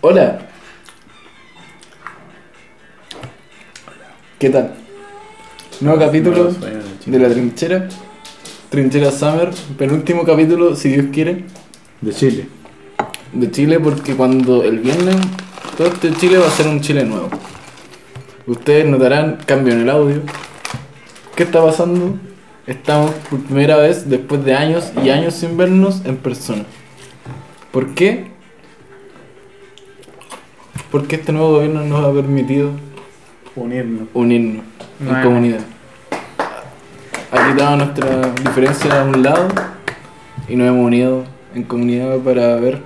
Hola. ¿Qué tal? Nuevo capítulo de la trinchera. Trinchera Summer. Penúltimo capítulo, si Dios quiere, De Chile. de Chile porque cuando el viernes todo este Chile va a ser un Chile nuevo. Ustedes notarán cambio en el audio. ¿Qué está pasando? Estamos por primera vez después de años y años sin vernos en persona. ¿Por qué? Porque este nuevo gobierno nos ha permitido Unirnos. unirnos en comunidad. Ha quitado nuestras diferencias a un lado y nos hemos unido en comunidad para ver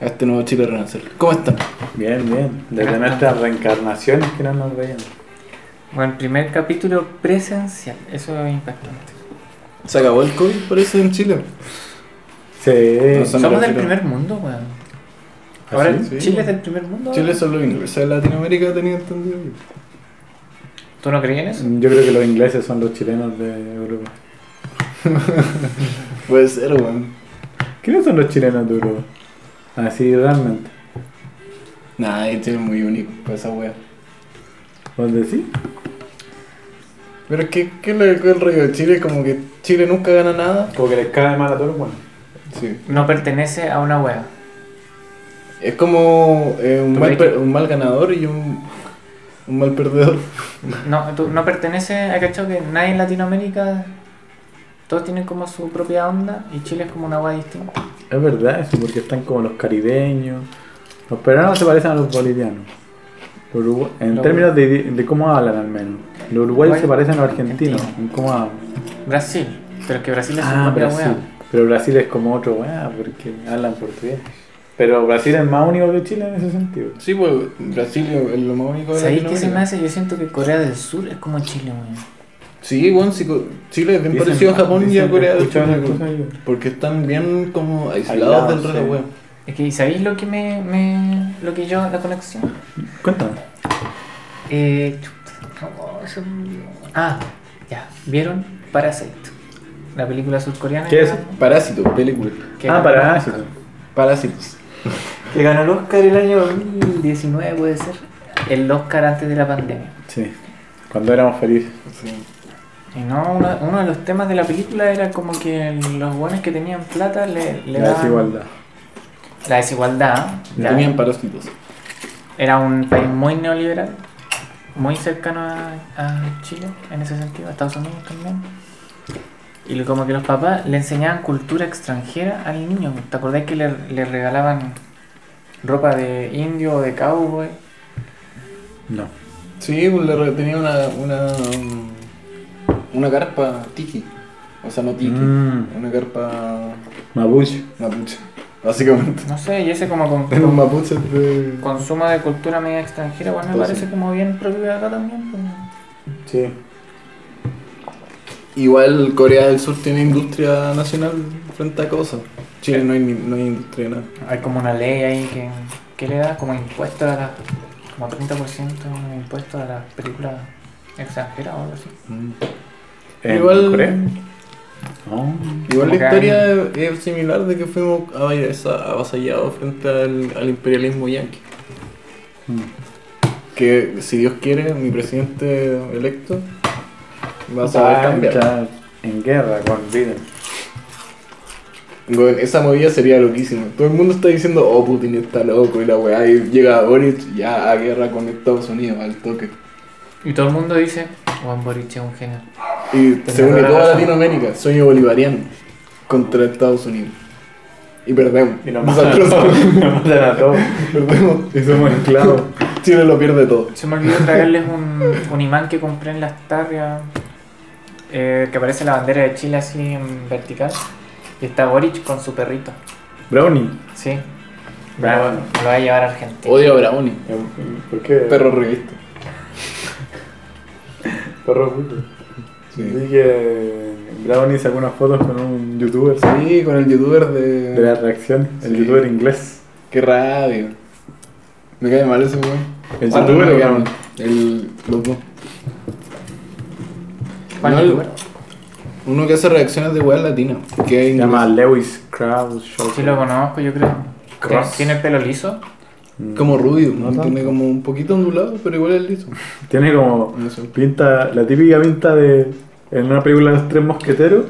a este nuevo Chile renacer. ¿Cómo están? Bien, bien. Desde nuestras reencarnaciones que no nos veían. Bueno, primer capítulo presencial, eso es impactante. ¿Se acabó el COVID parece en Chile? Sí. No Somos del primer mundo, weón. ¿Ah, Ahora sí? Chile es del primer mundo. Chile son los ingleses de Latinoamérica, tenía entendido. ¿Tú no creías en eso? Yo creo que los ingleses son los chilenos de Europa. Puede ser, weón. ¿Quiénes son los chilenos de Europa? Así realmente. Nah, Chile es muy único para esa wea. ¿Dónde sí? Pero es que, ¿qué es lo que el rollo de Chile? Como que Chile nunca gana nada. Como que les cae mal a todos los buenos. Sí. No pertenece a una wea. Es como eh, un, ¿Tú mal per- un mal ganador y un, un mal perdedor. No, tú no pertenece, ¿hay cachado que nadie en Latinoamérica, todos tienen como su propia onda y Chile es como una wea distinta? Es verdad eso, porque están como los caribeños. Los peruanos se parecen a los bolivianos. Los en Los- términos de, de cómo hablan al menos. Los uruguayos se parecen a los argentinos. Argentino. En cómo hablan. Brasil, pero es que Brasil es su Ah, propia Brasil. wea. Pero Brasil es como otro weá, porque hablan portugués. Pero Brasil es más único que Chile en ese sentido. Sí, pues Brasil es lo más único de ¿Sabéis qué se me hace? Yo siento que Corea del Sur es como Chile, weón. Sí, bueno, sí, co- Chile es bien Dicen- parecido a Japón y a Corea del Sur. Porque están bien como aislados Aislados, del resto, sí. weón. Es que, ¿sabéis lo que me, me. lo que yo, la conexión? Cuéntame. Eh. Ah, ya. ¿Vieron Parasite? La película surcoreana. ¿Qué es? Parásito, película. ah, África. Parásitos. Que ganó el Oscar el año 2019, puede ser. El Oscar antes de la pandemia. Sí. Cuando éramos felices. Sí. Y no, uno, uno de los temas de la película era como que los buenos que tenían plata le, le La daban- desigualdad. La desigualdad. Tenían parásitos. Era un país muy neoliberal, muy cercano a, a Chile en ese sentido, a Estados Unidos también. Y como que los papás le enseñaban cultura extranjera al niño. ¿Te acordás que le, le regalaban ropa de indio o de cowboy? No. Sí, pues le tenía una, una, una carpa tiki. O sea, no tiki. Mm. Una carpa Mapuche. mapuche. Básicamente. No sé, y ese como con, Eran con- mapuches de... consumo de cultura media extranjera, bueno, me parece sí. como bien propio de acá también. pues. Sí. Igual Corea del Sur tiene industria nacional frente a cosas. Chile no hay, ni- no hay industria nada. Hay como una ley ahí que, que le da como impuesto a la, como 30% de impuesto a las películas extranjeras o algo así. ¿En Igual- Corea? No. Igual la historia es similar de que fuimos avas- avasallados frente al, al imperialismo yanqui. Mm. Que si Dios quiere, mi presidente electo va a a cambiar. entrar en guerra con Biden. Weón, esa movida sería loquísima. Todo el mundo está diciendo, oh Putin está loco y la weá. Y llega Boric ya a guerra con Estados Unidos al toque. Y todo el mundo dice, Juan Boric es un genio. Y Tenés se une toda. Latinoamérica, sueño bolivariano, contra Estados Unidos. Y perdemos. Y. Nos matan a todos. perdemos. Y somos esclavos. Chile lo pierde todo. Se me olvidó traerles un, un imán que compré en las tarrias, eh, que aparece la bandera de Chile así en vertical. Y está Boric con su perrito. Brownie. Sí. Me lo, va a llevar a Argentina. Odio a Brownie, ¿Por qué? perro revista. Perro puto. Sí. Vi que Brownie sacó unas fotos con un youtuber Sí, con el youtuber de. de las reacciones. El Sí. youtuber inglés. Qué rabia. Me cae mal ese weón. ¿El youtuber o Brownie? El. Los dos. ¿Cuál No, el- youtuber? Uno que hace reacciones de weas latinas. Que Se llama. Lewis Krauss Show. Sí lo conozco, yo creo. Cross. ¿Tiene el pelo liso? Mm. Como rubio, No tiene tanto. como un poquito ondulado, pero igual es liso. Tiene como pinta, la típica pinta de. En una película de los tres mosqueteros,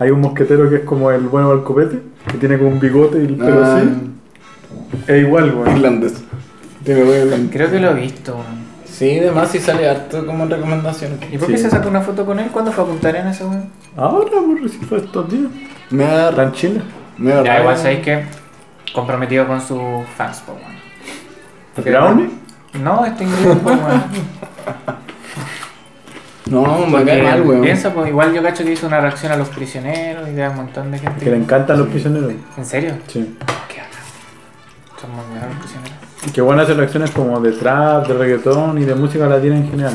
hay un mosquetero que es como el bueno del copete, que tiene como un bigote y el pelo Ah, así. Es igual, weón. irlandés. Creo que lo he visto. weón. Sí, además sí sale harto como en recomendaciones. ¿Y por qué Sí. se sacó una foto con él? ¿Cuándo fue a Punta Arenas ese weón? Ahora, por si fue estos días. Me da, Tan chile. me da Ya, igual sabéis que comprometido con sus fans, po, weón. ¿El Brownie? No, este inglés, po, weón. No, me cae mal, weón. Piensa, pues igual yo cacho que hizo una reacción a los prisioneros y de un montón de gente. Que le encantan los prisioneros. ¿En serio? Sí. Qué bacán. Son muy buenos los prisioneros. Que bueno hacer reacciones como de trap, de reggaetón y de música latina en general.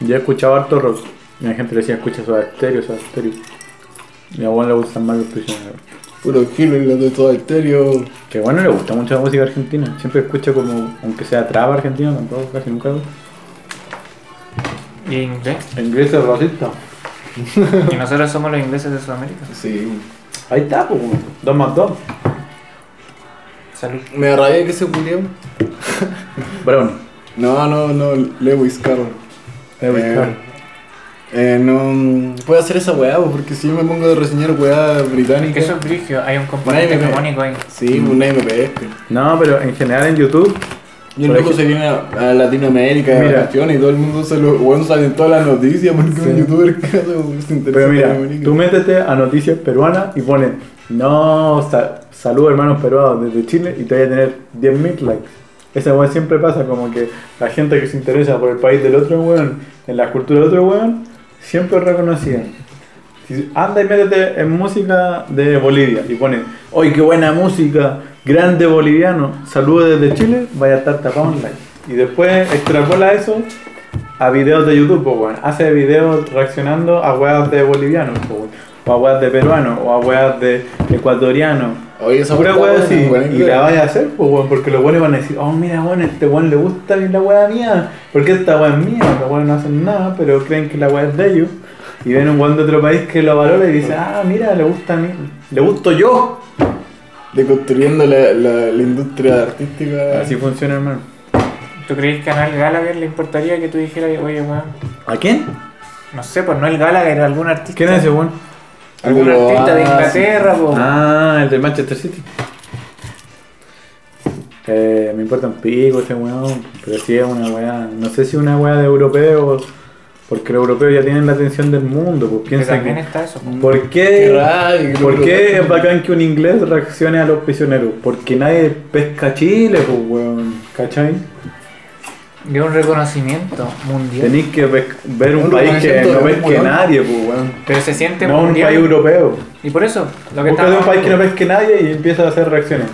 Yo he escuchado harto rock. Y la gente le decía, escucha Soda Stereo, Soda Stereo. Y a mi abuelo le gustan más los prisioneros. Puro gilo y los de todo estéreo. Que bueno, le gusta mucho la música argentina. Siempre escucha como, aunque sea trap argentino, tampoco casi nunca. ¿Y inglés? Inglés es racista. Y nosotros somos los ingleses de Sudamérica. Sí. Ahí está, pues, dos más dos. Salud. Me da rabia que se murió. Brownie. No, no, no, Lewis Carroll. Lewis Eh, Carroll. Eh, no puedo hacer esa weá, po, porque si yo me pongo de reseñar weá británica. Eso es brigio, hay un componente hegemónico ahí. Sí, nadie me pesca. No, pero en general en YouTube, Y el loco se viene a, a Latinoamérica de vacaciones y todo el mundo se lo. Weón sale en todas las noticias porque Sí. un youtuber se interesa pero mira, tú métete a noticias peruanas y pones, no, sa- saludos hermanos peruanos desde Chile y te voy a tener 10.000 likes. Esa weá siempre pasa, como que la gente que se interesa por el país del otro weón, en la cultura del otro weón, siempre es reconocida. Si anda y métete en música de Bolivia y pones, ¡Oye, qué buena música! Grande boliviano, saludos desde Chile, vaya a estar tapado en like. Y después extrapola eso a videos de YouTube, pues bueno. Hace videos reaccionando a weas de bolivianos, pues bueno. O a weas de peruanos, o a weas de ecuatorianos. Oye, esa Pura weá así. Y la vaya a hacer, pues bueno, porque los buenos van a decir, oh mira, bueno, este weón le gusta bien la wea mía. Porque esta wea es mía, los weones no hacen nada, pero creen que la wea es de ellos. Y ven un weón de otro país que lo valora y dice, ah, mira, le gusta a mí, le gusto yo. Deconstruyendo la, la, la industria artística. Así funciona, hermano. ¿Tú crees que a Noel Gallagher le importaría que tú dijeras, oye, weón? ¿A quién? No sé, pues Noel Gallagher, algún artista. ¿Quién es ese weón? Algún Pero, artista de ah, Inglaterra, po. Ah, el de Manchester City. Eh, me importa un pico ese weón, pero sí es una weá. No sé si es una weá de europeos, porque los europeos ya tienen la atención del mundo, pues piensa que. está eso. po. ¿Por Qué qué, ¿Por qué es bacán que un inglés reaccione a los prisioneros? Porque nadie pesca Chile, pues weón, ¿cachai? De un reconocimiento mundial. Tenéis que ver un, Un país que no un pesque nadie, pues weón. Pero se siente No un mundial. país europeo. Y por eso, lo que estamos un país que no pesque nadie y empieza a hacer reacciones.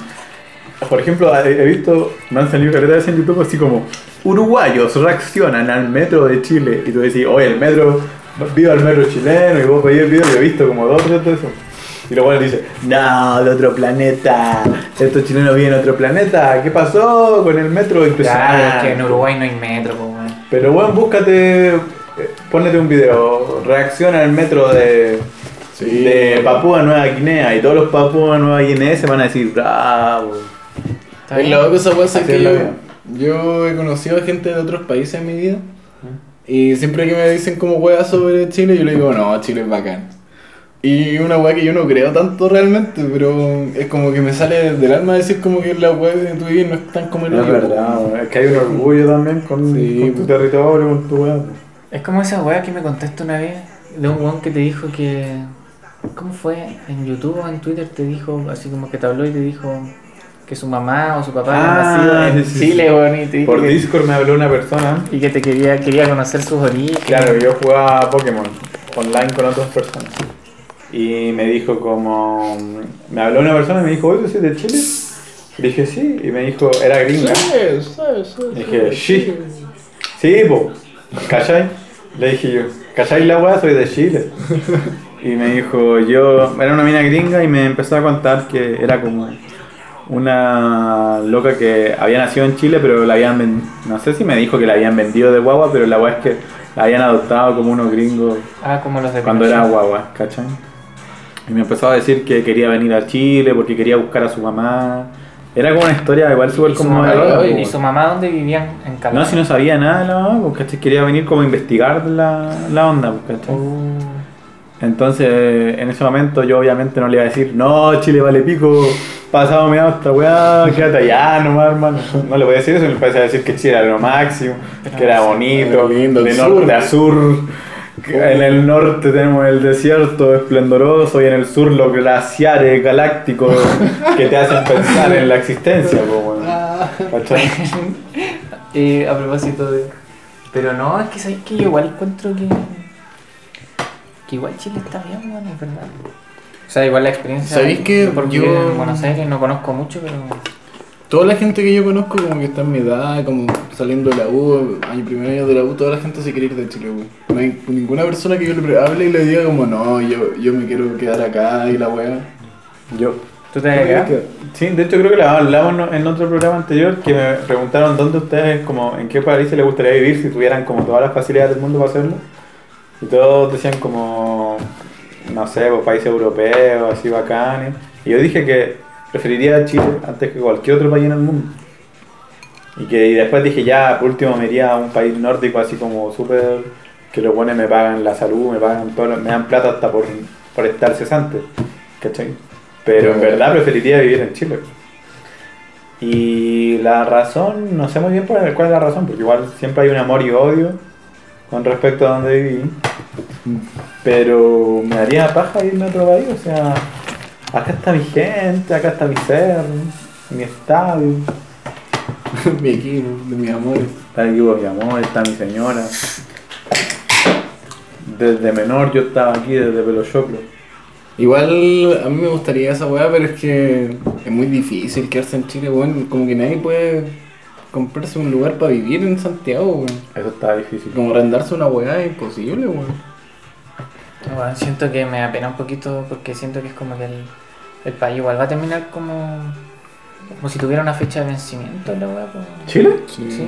Por ejemplo, he visto, me han salido carreras en YouTube así como uruguayos reaccionan al metro de Chile y tú decís, oye, el metro, viva el metro chileno y vos veis el video y he visto como dos o tres de eso. Y luego él dice, no, de otro planeta, estos chilenos viven en otro planeta, ¿qué pasó con el metro? Claro, es que en Uruguay no hay metro, po, weón. Pero bueno, búscate, eh, ponete un video, reacciona al metro de, Sí. de Papúa Nueva Guinea y todos los Papúa Nueva Guinea se van a decir, bravo. Está Es bien. loco esa weá, es que la yo, vida. yo he conocido a gente de otros países en mi vida. Y siempre que me dicen como weá sobre Chile, yo le digo, no, Chile es bacán. Y una weá que yo no creo tanto realmente, pero es como que me sale del alma decir como que la weá de tu vida no es tan como el Es verdad, es que hay un orgullo también con, Sí, con tu pues. territorio, con tu weá. Es como esa weá que me contaste una vez de un weón que te dijo que. ¿Cómo fue? En YouTube o en Twitter te dijo, así como que te habló y te dijo que su mamá o su papá Ah, nacido en sí, Chile, weón, Por que, Discord me habló una persona. y que te quería, quería conocer sus orígenes. Claro, yo jugaba a Pokémon online con otras personas. Y me dijo como... Me habló una persona y me dijo, oye, ¿tú soy de Chile? Le dije, sí. Y me dijo, era gringa. Sí, sí, sí, Le dije, sí. Sí, po. ¿Cachai? Le dije yo, ¿cachai la weá? Soy de Chile. Y me dijo, yo, era una mina gringa y me empezó a contar que era como una loca que había nacido en Chile, pero la habían, ven- no sé si me dijo que la habían vendido de guagua, pero la weá es que la habían adoptado como unos gringos Ah, como los de cuando era guagua, ¿cachai? Y me empezó a decir que quería venir a Chile porque quería buscar a su mamá Era como una historia igual súper ¿Y su, como mamá, de loca, ¿Y su mamá dónde vivían? En Calama. No, si no sabía nada de la mamá, porque ¿cachai? quería venir como a investigar la, la onda, ¿cachai? Uh, Entonces, en ese momento yo obviamente no le iba a decir, no, Chile vale pico, pasado me esta weá, quédate allá nomás, hermano. No le voy a decir eso, le voy a decir que Chile era lo máximo, que era bonito, Era lindo, de norte sur. a sur. En el norte tenemos el desierto esplendoroso y en el sur los glaciares galácticos que te hacen pensar en la existencia, po, weón. ¿Cachai? eh, a propósito de. Pero no, es que sabéis que yo igual encuentro que. Que igual Chile está bien, bueno, es verdad. O sea, igual la experiencia. ¿Sabéis que por yo- vivir en Buenos Aires no conozco mucho, pero. Toda la gente que yo conozco, como que está en mi edad, como saliendo de la U, año primer año de la U, toda la gente se quiere ir de Chile, güey. No hay ninguna persona que yo le hable y le diga como, no, yo, yo me quiero quedar acá y la weá. Yo. ¿Tú te vas a quedar? Sí, de hecho creo que hablamos en otro programa anterior que me preguntaron dónde ustedes, como en qué país les gustaría vivir si tuvieran como todas las facilidades del mundo para hacerlo. Y todos decían como, no sé, pues, países europeos, así bacanes. Y yo dije que preferiría Chile antes que cualquier otro país en el mundo. Y que después dije ya, por último me iría a un país nórdico así como súper, que los buenos me pagan la salud, me pagan todo, me dan plata hasta por, por estar cesante. ¿Cachai? Pero en verdad preferiría vivir en Chile. Y la razón, no sé muy bien por- cuál es la razón, porque igual siempre hay un amor y odio con respecto a donde viví. Pero me daría paja irme a otro país, o sea, acá está mi gente, acá está mi ser, mi estadio, mi equipo, de mis amores. está el equipo de mi amor, está mi señora. Desde menor yo estaba aquí, desde pelo choclo. Igual a mí me gustaría esa weá, pero es que es muy difícil quedarse en Chile, weón. Como que nadie puede comprarse un lugar para vivir en Santiago, weón. Eso estaba difícil. Como arrendarse una weá es imposible, weón. Bueno, siento que me apena un poquito porque siento que es como que el, el país igual va a terminar como. Como si tuviera una fecha de vencimiento la weá, pues. ¿Chile? Sí. Sí.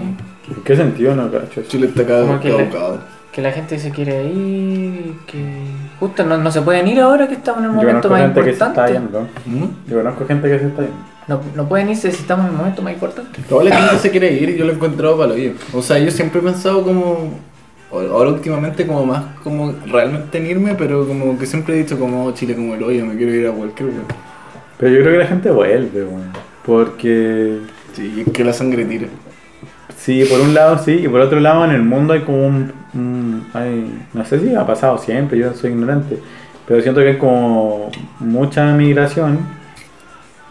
¿En qué sentido no cacho? Chile está cada que caducado. Que la gente se quiere ir, que justo no, no se pueden ir ahora que estamos en el Yo momento más gente que se está importante. yendo. ¿Mm? Yo conozco gente que se está yendo. No, no pueden irse si estamos en el momento más importante. Toda la gente se quiere ir y yo lo he encontrado para lo O sea, yo siempre he pensado como. Ahora últimamente como más como realmente en irme, pero como que siempre he dicho como "Oh, Chile como el hoyo, me quiero ir a cualquier lugar. Pero yo creo que la gente vuelve, weón. Porque Sí, que la sangre tire. sí, por un lado sí, y por otro lado en el mundo hay como un, un- hay, no sé si ha pasado siempre, yo soy ignorante, pero siento que hay como mucha migración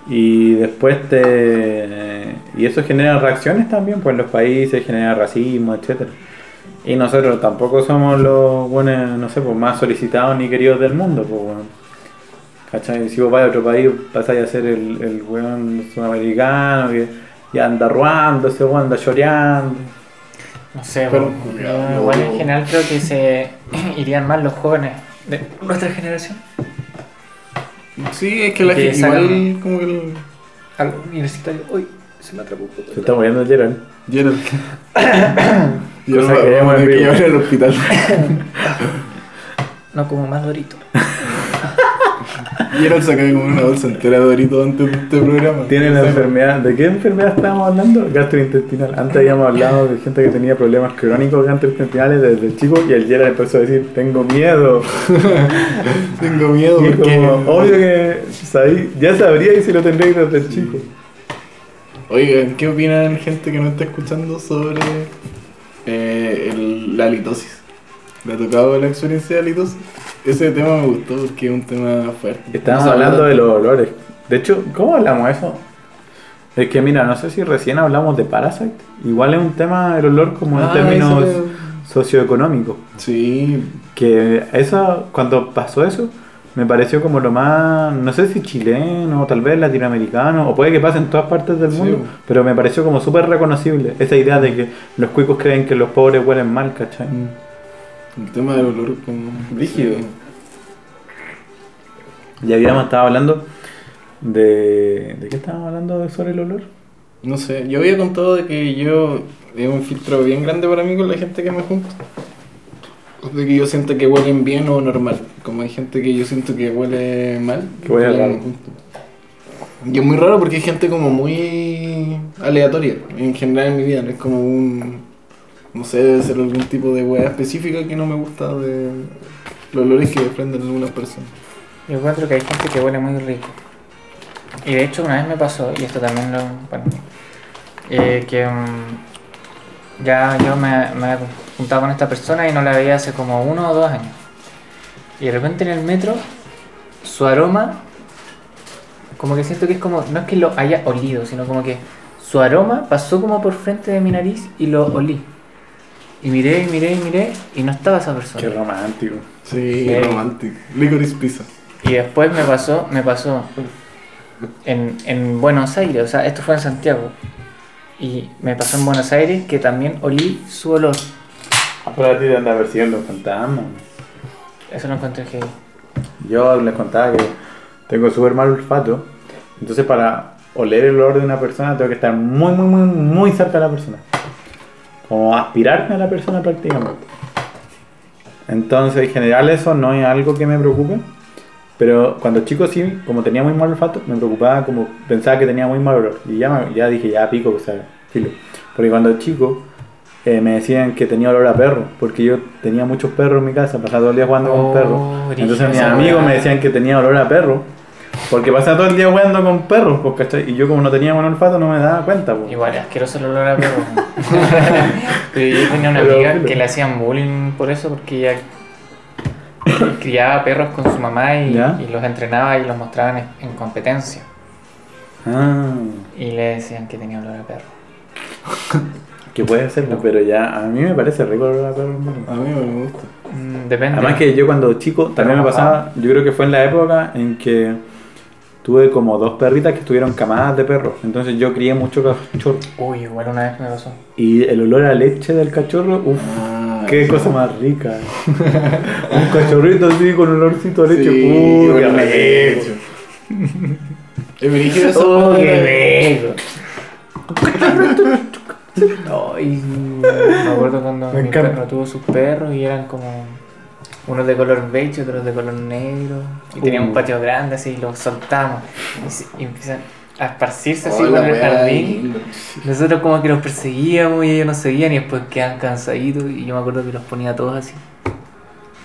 y después te y eso genera reacciones también, pues en los países genera racismo, etcétera. Y nosotros tampoco somos los buenos, no sé, pues más solicitados ni queridos del mundo, pues bueno. ¿Cachai? Si vos vas a otro país, pasáis a ser el, el weón sudamericano que ya anda ruando, ese weón anda choreando. No sé, Pero, igual no. en general creo que se irían más los jóvenes de nuestra generación Sí, es que la gente sacan- igual como que el... al universitario. Uy, se me atrapó un poco. Se está muriendo el Gerald. Gerald. Yo Cosa no que que llevar al hospital. No como más dorito. Gerald sacó como una bolsa entera de Doritos antes de este programa. Tiene la Sí. enfermedad. ¿De qué enfermedad estábamos hablando? Gastrointestinal. Antes habíamos hablado de gente que tenía problemas crónicos gastrointestinales desde chico y el Gerald empezó a decir: Tengo miedo. Tengo miedo Y es porque... como, obvio que sabí- ya sabría y si lo tendréis desde chico. Oigan, ¿qué opinan gente que no está escuchando sobre eh, el- la litosis? ¿Le ha tocado la experiencia de la litosis? Ese tema me gustó porque es un tema fuerte. Estábamos hablando habla de los olores. De hecho, ¿cómo hablamos de eso? Es que mira, no sé si recién hablamos de Parasite. Igual es un tema el olor como en Ah, términos eso socioeconómicos. Sí, Que eso, cuando pasó eso, me pareció como lo más, no sé si chileno, o tal vez latinoamericano, o puede que pase en todas partes del Sí. mundo, pero me pareció como súper reconocible esa idea de que los cuicos creen que los pobres huelen mal, ¿cachai? El tema del olor como... Brígido. Ya habíamos estado hablando de... ¿De qué estábamos hablando sobre el olor? No sé, yo había contado de que yo es un filtro bien grande para mí con la gente que me junto. De que yo siento que huelen bien o normal. Como hay gente que yo siento que huele mal. Que huele raro. Y es muy raro porque hay gente como muy aleatoria en general en mi vida. No es como un. No sé, debe ser algún tipo de hueá específica que no me gusta de los olores que desprenden algunas personas. Yo encuentro que hay gente que huele muy rico. Y de hecho una vez me pasó, y esto también lo... Bueno, eh, que mm, ya yo me, me juntado con esta persona y no la veía hace como uno o dos años. Y de repente en el metro, su aroma, como que siento que es como, no es que lo haya olido, sino como que su aroma pasó como por frente de mi nariz y lo olí. Y miré, y miré, y miré, y no estaba esa persona. Qué romántico. Sí, Sí. romántico. Licorice pizza. Y después me pasó, me pasó en, en Buenos Aires, o sea, esto fue en Santiago. Y me pasó en Buenos Aires que también olí su olor. Pero a ti te anda persiguiendo un fantasma. Eso lo encontré que. Yo les contaba que tengo súper mal olfato. Entonces para oler el olor de una persona tengo que estar muy, muy, muy, muy cerca de la persona. Como aspirarme a la persona prácticamente. Entonces en general eso no es algo que me preocupe. Pero cuando chico sí, como tenía muy mal olfato, me preocupaba como pensaba que tenía muy mal olor. Y ya, me- ya dije, ya pico, o sea, filo. Porque cuando chico eh, me decían que tenía olor a perro, porque yo tenía muchos perros en mi casa, pasaba todo el día jugando Oh, con perros. Entonces brígido mis amigos me decían que tenía olor a perro, porque pasaba todo el día jugando con perros, pues, ¿cachai? Y yo como no tenía buen olfato no me daba cuenta, pues. Igual es asqueroso el olor a perro. Pero yo tenía una Pero, amiga que le hacían bullying por eso, porque ella criaba perros con su mamá y, los entrenaba y los mostraban en, en competencia. Ah, Y le decían que tenía olor a perro. que puede ser, pues, pero ya a mí me parece rico el olor a perro, hermano. A mí me gusta. Mm, Depende. Además que yo cuando chico también me pasaba, yo creo que fue en la época en que tuve como dos perritas que estuvieron camadas de perros, entonces yo crié mucho cachorro. Uy, igual una vez me pasó. Y el olor a leche del cachorro, uff, Ah, qué sí. cosa más rica. Un cachorrito así con olorcito a leche, Sí, uy, qué leche. Es brígido esa ¡Oh, qué rico! Ay, me acuerdo cuando Me mi encanta. perro tuvo sus perros y eran como unos de color beige otros de color negro. Y tenían un Uh. patio grande así y los soltamos. Y, se- y empiezan a esparcirse así Oh, por el jardín. Nosotros como que los perseguíamos y ellos nos seguían y después quedaban cansaditos y yo me acuerdo que los ponía todos así.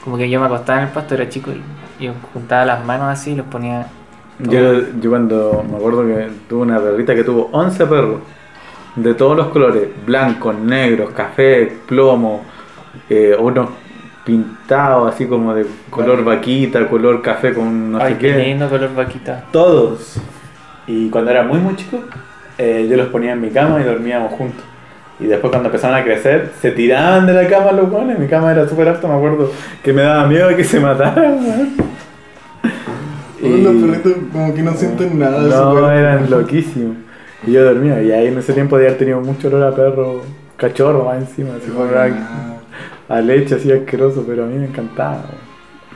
Como que yo me acostaba en el pasto, era chico y yo juntaba las manos así y los ponía... Yo, yo cuando me acuerdo que tuve una perrita que tuvo 11 perros de todos los colores, blancos, negros, café, plomo, eh, unos pintados así como de color vaquita, color café con no Ay, sé qué lindo color vaquita. Todos. Y cuando era muy muy chico, eh, yo los ponía en mi cama y dormíamos juntos. Y después cuando empezaron a crecer, se tiraban de la cama los buenos. Mi cama era súper alta, me acuerdo que me daba miedo de que se mataran. Todos los perritos como que no sienten nada No, eran loquísimos. Y yo dormía. Y ahí en ese tiempo de haber tenido mucho olor a perro, cachorro más encima. Así como era a leche así asqueroso, pero a mí me encantaba.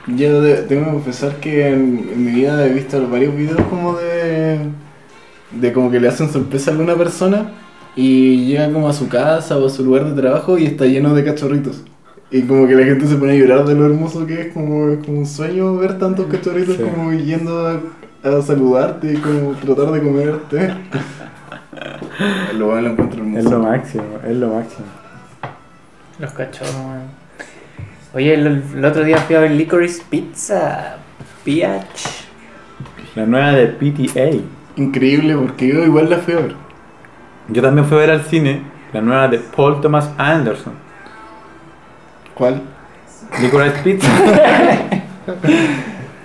Yo de- tengo que confesar que en, en mi vida he visto varios videos como de. de como que le hacen sorpresa a alguna persona y llega como a su casa o a su lugar de trabajo y está lleno de cachorritos. Y como que la gente se pone a llorar de lo hermoso que es, como, es como un sueño ver tantos cachorritos Sí. como yendo a, a saludarte y como tratar de comerte. lo bueno lo encuentro hermoso. Es lo máximo, es lo máximo. Los cachorros, man. Oye, el, el otro día fui a ver Licorice Pizza. Piach. La nueva de PTA. Increíble porque yo igual la fui a ver. Yo también fui a ver al cine la nueva de Paul Thomas Anderson. ¿Cuál? Licorice Pizza.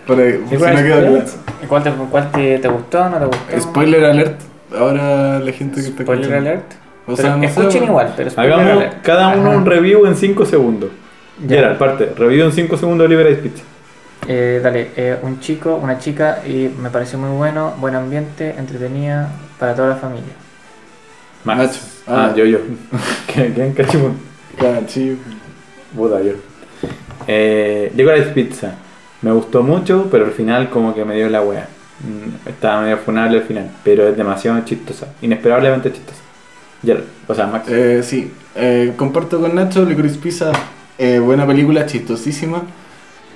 Para, si no Igual queda es- claro. ¿Y ¿Cuál, te, cuál te, te gustó no te gustó? Spoiler alert. Ahora la gente que está Spoiler escuchando. alert. O Pero sea, no escuchen igual, pero Hagamos cada uno Ajá. un review en 5 segundos. Ya. Gerard, parte. Review en 5 segundos de Pizza. Eh, dale, eh, un chico, una chica y me pareció muy bueno, buen ambiente, entretenida para toda la familia. Macho. Ah, Ah. yo, yo. ¿Quién cachimón? Cachi. Puta, yo. Eh, Licorice Pizza. Me gustó mucho, pero al final como que me dio la wea. Mm, Estaba medio funable al final, pero es demasiado chistosa. Inesperablemente chistosa. O sea, Max. Eh, sí, eh, comparto con Nacho, Licorice Pizza, eh, buena película, chistosísima.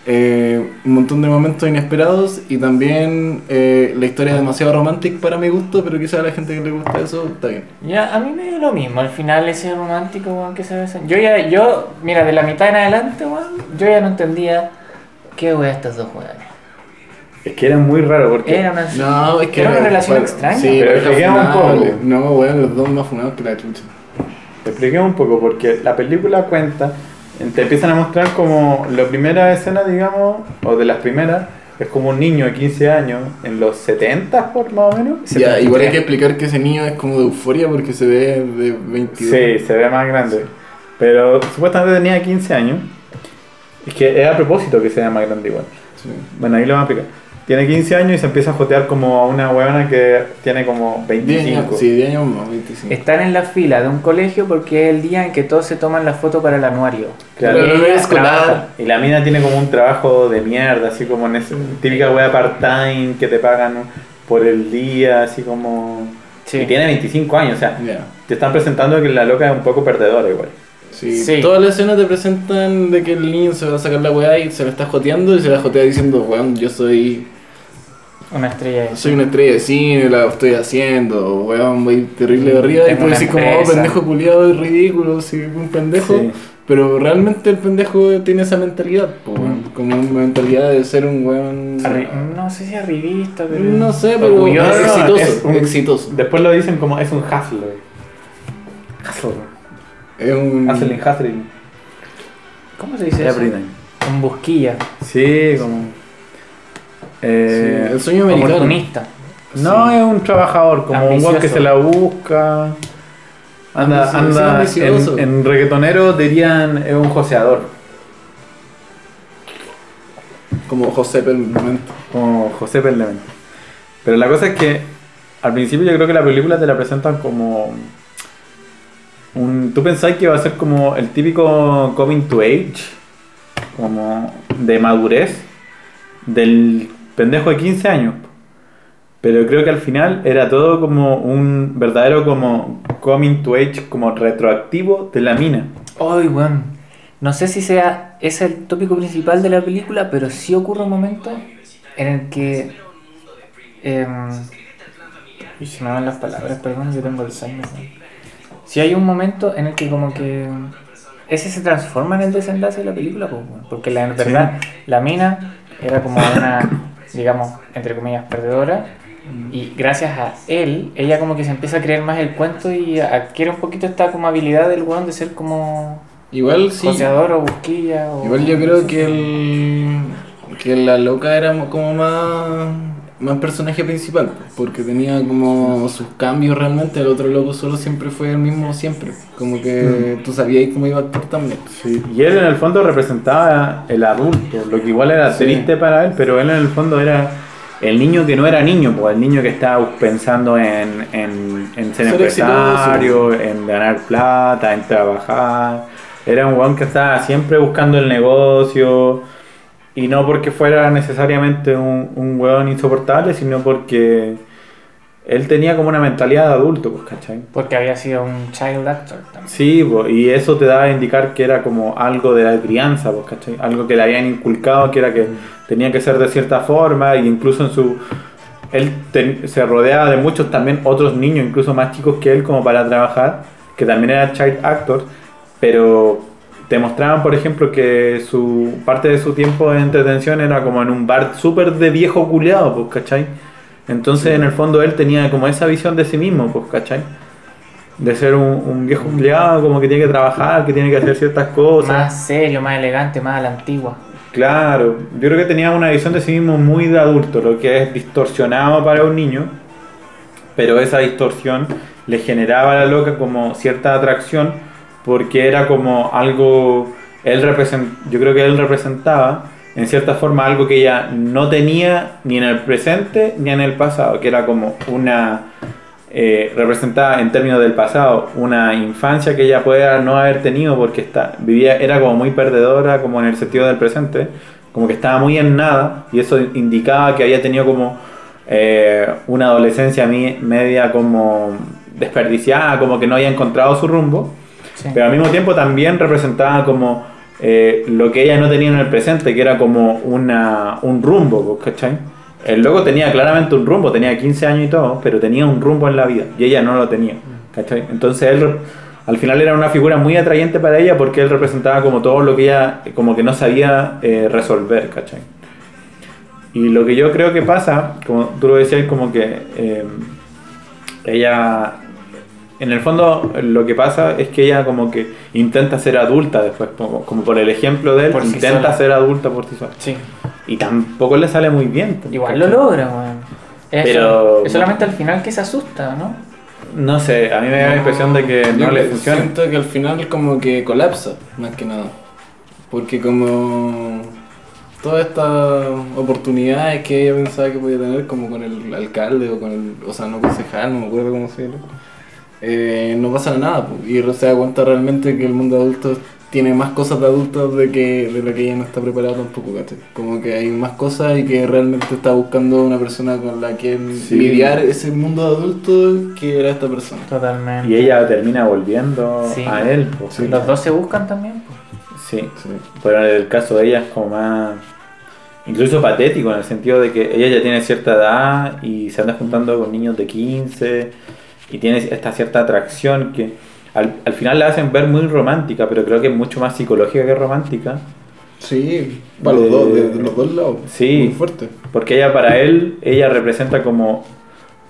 eh, un montón de momentos inesperados y también eh, la historia es demasiado romántica para mi gusto, pero quizá a la gente que le gusta eso está bien. Ya, a mí me dio lo mismo, al final ese romántico, weón, que se besan. Yo ya, yo, mira, de la mitad en adelante, weón, yo ya no entendía qué wea estos dos weones. Es que era muy raro porque. Era una, No, es que era una relación extraña. Sí, Pero expliquemos un poco. No, weón, los dos más funados que la chucha. Te expliqué un poco porque la película cuenta, te empiezan a mostrar como la primera escena, digamos, o de las primeras, es como un niño de 15 años, en los 70 por más o menos. Ya, igual hay que explicar que ese niño es como de euforia porque se ve de 22. Sí, se ve más grande. Pero supuestamente tenía 15 años. Es que es a propósito que sea más grande igual. Sí. Bueno, ahí lo vamos a explicar. Tiene 15 años y se empieza a jotear como a una huevona que tiene como 10 25. años, sí, 10 años más, 25. Están en la fila de un colegio porque es el día en que todos se toman la foto para el anuario. Claro. Pero no escolar. Y la mina tiene como un trabajo de mierda, así como en esa típica wea part-time que te pagan por el día, así como... Sí. Y tiene 25 años, o sea, te están presentando que la loca es un poco perdedora igual. Sí. Sí. Toda la escena te presentan de que el niño se va a sacar la weá y se la está joteando y se la jotea diciendo, weón, yo soy Una estrella de soy una estrella de cine, la estoy haciendo, weón, voy terrible de arriba y puedes decir como, oh, pendejo culiado es ridículo, sí, un pendejo. Sí. Pero realmente el pendejo tiene esa mentalidad, po, weón, como una mentalidad de ser un weón... Arri- No sé si arribista, pero. No sé, pero Orgulloso. es exitoso, es un- exitoso. Después lo dicen como es un hustler. Hustler. Es un... Hustling, hustling. ¿Cómo se dice eso? Un busquilla. Sí, como... sí, Eh, el sueño americano. Oportunista. No, es un trabajador, como un weón que se la busca. Anda, anda sí, ambicioso. en, en reggaetonero dirían es un joseador, Como José momento. como José Perlement. Pero la cosa es que al principio yo creo que la película te la presentan como un. ¿Tú pensáis que va a ser como el típico coming to age? Como de madurez del pendejo de 15 años. Pero creo que al final era todo como un verdadero como coming to age como retroactivo de la mina. Ay, weón. No sé si sea ese el tópico principal de la película, pero sí ocurre un momento en el que. em, y se me van las palabras, perdón, yo tengo Alzheimer. Si hay un momento en el que, como que. Ese se transforma en el desenlace de la película, pues, porque la en verdad la mina era como una, digamos, entre comillas, perdedora. Y gracias a él, ella como que se empieza a creer más el cuento y adquiere un poquito esta como habilidad del weón de ser como Igual sí. O busquilla o... Igual yo creo que el, que la loca era como más, más personaje principal, porque tenía como sus cambios realmente, el otro loco solo siempre fue el mismo siempre, como que tú sabías cómo iba a actuar también. Sí, y él en el fondo representaba el adulto, lo que igual era Sí. triste para él, pero él en el fondo era el niño que no era niño, pues el niño que estaba pensando en, en, en ser, Ser empresario, en ganar plata, en trabajar. Era un weón que estaba siempre buscando el negocio y no porque fuera necesariamente un, un weón insoportable, sino porque él tenía como una mentalidad de adulto, pues, ¿cachai? Porque había sido un child actor también. Sí, po, y eso te da a indicar que era como algo de la crianza, pues, ¿cachai? Algo que le habían inculcado, que era que tenía que ser de cierta forma, y incluso en su... Él se rodeaba de muchos también otros niños, incluso más chicos que él, como para trabajar, que también eran child actors, pero te mostraban, por ejemplo, que su parte de su tiempo de entretención era como en un bar súper de viejo culeado, pues, ¿cachai? Entonces, en el fondo, él tenía como esa visión de sí mismo, pues, ¿cachai? De ser un, un viejo culeado, como que tiene que trabajar, que tiene que hacer ciertas cosas. Más serio, más elegante, más a la antigua. Claro, yo creo que tenía una visión de sí mismo muy de adulto, lo que es distorsionado para un niño, pero esa distorsión le generaba a la loca como cierta atracción porque era como algo, él represent, yo creo que él representaba en cierta forma algo que ella no tenía ni en el presente ni en el pasado, que era como una, eh, representaba en términos del pasado una infancia que ella puede no haber tenido porque está, vivía, era como muy perdedora como en el sentido del presente, como que estaba muy en nada y eso indicaba que había tenido como eh, una adolescencia media como desperdiciada, como que no había encontrado su rumbo, Pero al mismo tiempo también representaba como eh, lo que ella no tenía en el presente, que era como una, un rumbo, ¿cachai? El loco tenía claramente un rumbo, tenía 15 años y todo, pero tenía un rumbo en la vida y ella no lo tenía, ¿cachai? Entonces él al final era una figura muy atrayente para ella porque él representaba como todo lo que ella como que no sabía eh, resolver, ¿cachai? Y lo que yo creo que pasa, como tú lo decías, como que eh, ella, en el fondo lo que pasa es que ella como que intenta ser adulta después, como, como por el ejemplo de él, Por intenta ser adulta por sí sola. Sí. Y tampoco le sale muy bien. pues, Igual lo logra, weón. Es, Pero- es solamente al final que se asusta, ¿no? No sé, a mí me da la impresión de que no le funciona. Siento que al final como que colapsa, más que nada. Porque como todas estas oportunidades que ella pensaba que podía tener, como con el alcalde o con el, o sea, no concejal, no me acuerdo cómo se llama, eh, no pasa nada. po. Y se da cuenta realmente que el mundo adulto tiene más cosas de adultos de que de lo que ella no está preparada tampoco, ¿cachai? Como que hay más cosas y que realmente está buscando una persona con la que Sí. lidiar ese mundo de adulto que era esta persona. Totalmente. Y ella termina volviendo Sí. a él. pues, Sí. Los dos se buscan también. pues. Sí, Sí. pero en el caso de ella es como más. Incluso patético en el sentido de que ella ya tiene cierta edad y se anda juntando con niños de 15 y tiene esta cierta atracción que al, al final la hacen ver muy romántica, pero creo que es mucho más psicológica que romántica. Sí, para los dos, de, de los dos lados. Sí. Muy fuerte. Porque ella para él, ella representa como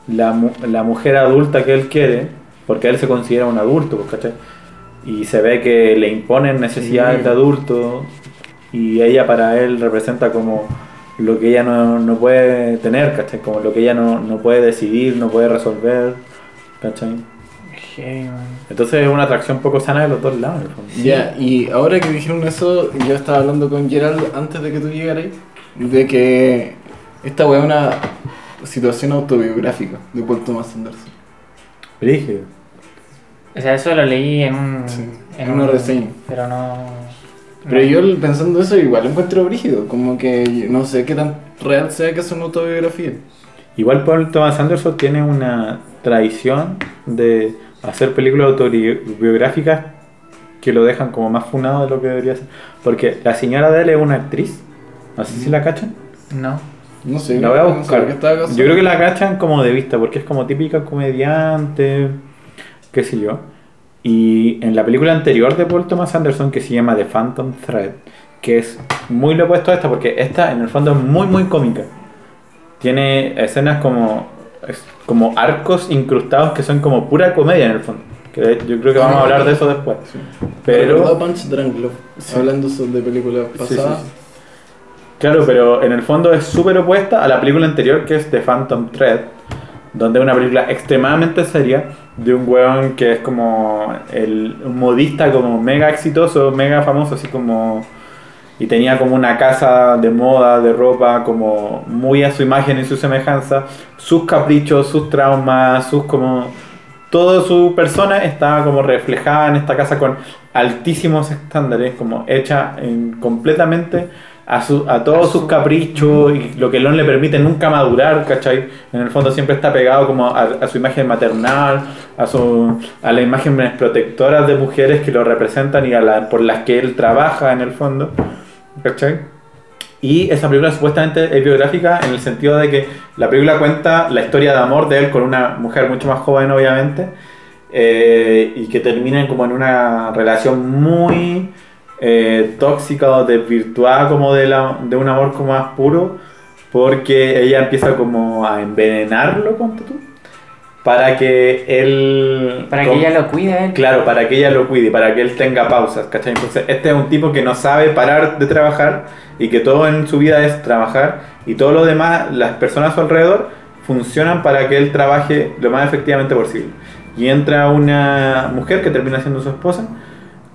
la, la mujer adulta que él quiere, porque él se considera un adulto, pues, ¿cachai? Y se ve que le imponen necesidades Sí. de adulto y ella para él representa como lo que ella no, no puede tener, ¿cachai? Como lo que ella no, no puede decidir, no puede resolver, ¿cachai? Entonces es una atracción poco sana de los dos lados. Ya, y ahora que dijeron eso, yo estaba hablando con Gerald antes de que tú llegaras, de que esta weá es una situación autobiográfica de Paul Thomas Anderson. Brígido. O sea, eso lo leí en un. Sí, en una reseña. Pero no. Pero no. yo pensando eso igual lo encuentro brígido, como que no sé qué tan real sea que es una autobiografía. Igual Paul Thomas Anderson tiene una tradición de hacer películas autobiográficas que lo dejan como más funado de lo que debería ser. Porque la señora de él es una actriz. No sé si la cachan. No. No sé, La voy a no sé buscar. Yo creo que la cachan como de vista, porque es como típica comediante, qué sé yo. Y en la película anterior de Paul Thomas Anderson, que se llama The Phantom Thread, que es muy lo opuesto a esta, porque esta en el fondo es muy, muy cómica. Tiene escenas como, como arcos incrustados que son como pura comedia en el fondo. Que yo creo que vamos a hablar de eso después. Sí. Pero, Punch Drunk Love, hablando de películas Sí, sí, pasadas. sí. Claro, pero en el fondo es súper opuesta a la película anterior que es The Phantom Thread, donde es una película extremadamente seria de un weón que es como el, un modista como mega exitoso, mega famoso, así como... Y tenía como una casa de moda, de ropa, como muy a su imagen y su semejanza, sus caprichos, sus traumas, sus como... Toda su persona estaba como reflejada en esta casa con altísimos estándares, como hecha en, completamente a, su, a todos sus su- caprichos y lo que no le permite nunca madurar, ¿cachai? En el fondo siempre está pegado como a, a su imagen maternal, a, su, a las imágenes protectoras de mujeres que lo representan y a la, por las que él trabaja en el fondo, ¿cachai? Y esa película supuestamente es biográfica en el sentido de que la película cuenta la historia de amor de él con una mujer mucho más joven, obviamente, eh, y que termina como en una relación muy eh, tóxica o desvirtuada como de, la, de un amor como más puro, porque ella empieza como a envenenarlo, ponte tú, para que él... Para que ella lo cuide él. Claro, para que ella lo cuide, para que él tenga pausas, ¿cachai? Entonces, este es un tipo que no sabe parar de trabajar y que todo en su vida es trabajar y todo lo demás, las personas a su alrededor, funcionan para que él trabaje lo más efectivamente posible. Y entra una mujer que termina siendo su esposa,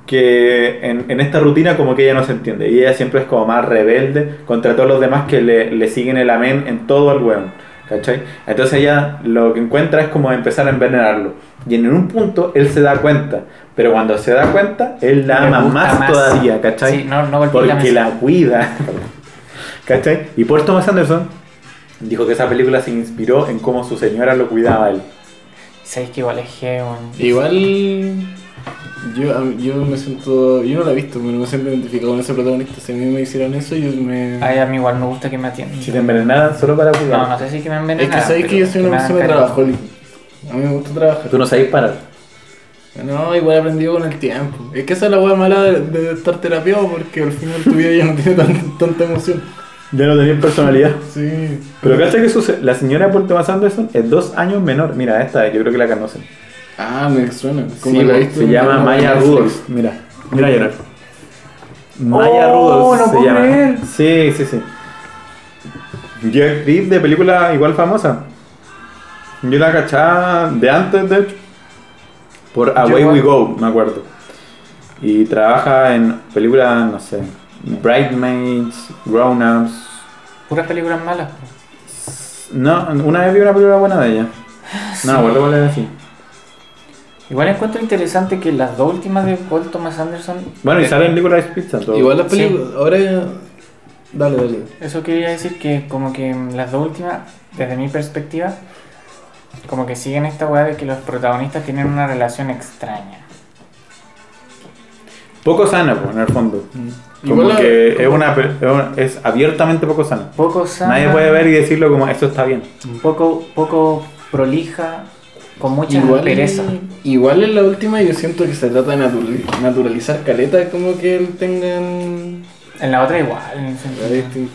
que en, en esta rutina como que ella no se entiende y ella siempre es como más rebelde contra todos los demás que le, le siguen el amén en todo el weón. ¿Cachai? Entonces ella lo que encuentra es como empezar a envenenarlo. Y en un punto él se da cuenta. Pero cuando se da cuenta, él la ama más, más. todavía, ¿cachai? Sí, no, no la Porque mesa. la cuida. ¿Cachai? Y Paul Thomas Anderson dijo que esa película se inspiró en cómo su señora lo cuidaba a él. Sabéis que igual es. Igual Yo, yo me siento. Yo no la he visto, pero me siento identificado con ese protagonista. Si a mí me hicieran eso, yo me. Ay, a mí igual me gusta que me atiendan. Si te envenenaran solo para No, jugar. no sé si que me es envenenan. que sabéis que yo soy una persona trabajólica. A mí me gusta trabajar. Tú no sabes parar. No, igual he aprendido con el tiempo. Es que esa es la hueá mala de, de estar terapiado porque al final tu vida ya no tiene tan- tanta emoción. Ya no tenías personalidad. Sí. Pero cacha que su- la señora Paul Thomas Anderson es dos años menor. Mira, esta, yo creo que la conocen. Ah, me suena. Sí, la he visto se llama Maya. Rudolph. Mira, mira llorar. Maya Oh, Rudolph no se llama. creer. Sí, sí, sí. Y actriz de película igual famosa. Yo la cachaba de antes, de hecho. Por Away. We Go, me acuerdo. Y trabaja en películas, no sé, Bridesmaids, Grown Ups. Puras películas malas. po. No, una vez vi una película buena de ella. No, me acuerdo cuál era así. Igual encuentro interesante que las dos últimas de Paul Thomas Anderson. Bueno, y eh, sale en Nicolas Pizza todo. Igual las Sí. películas. Ahora. Dale, dale. Eso quería decir que como que las dos últimas, desde mi perspectiva, como que siguen esta weá de que los protagonistas tienen una relación extraña. Poco sana, pues, en el fondo. Como Igual la- que es, como- una, es una- es abiertamente poco sana. Poco sana, Nadie puede ver y decirlo como esto está bien. poco, poco prolija, con mucha Igual, pereza. igual en la última yo siento que se trata de natural- naturalizar caleta como que él tengan En la otra igual, en el sentido. la distinta.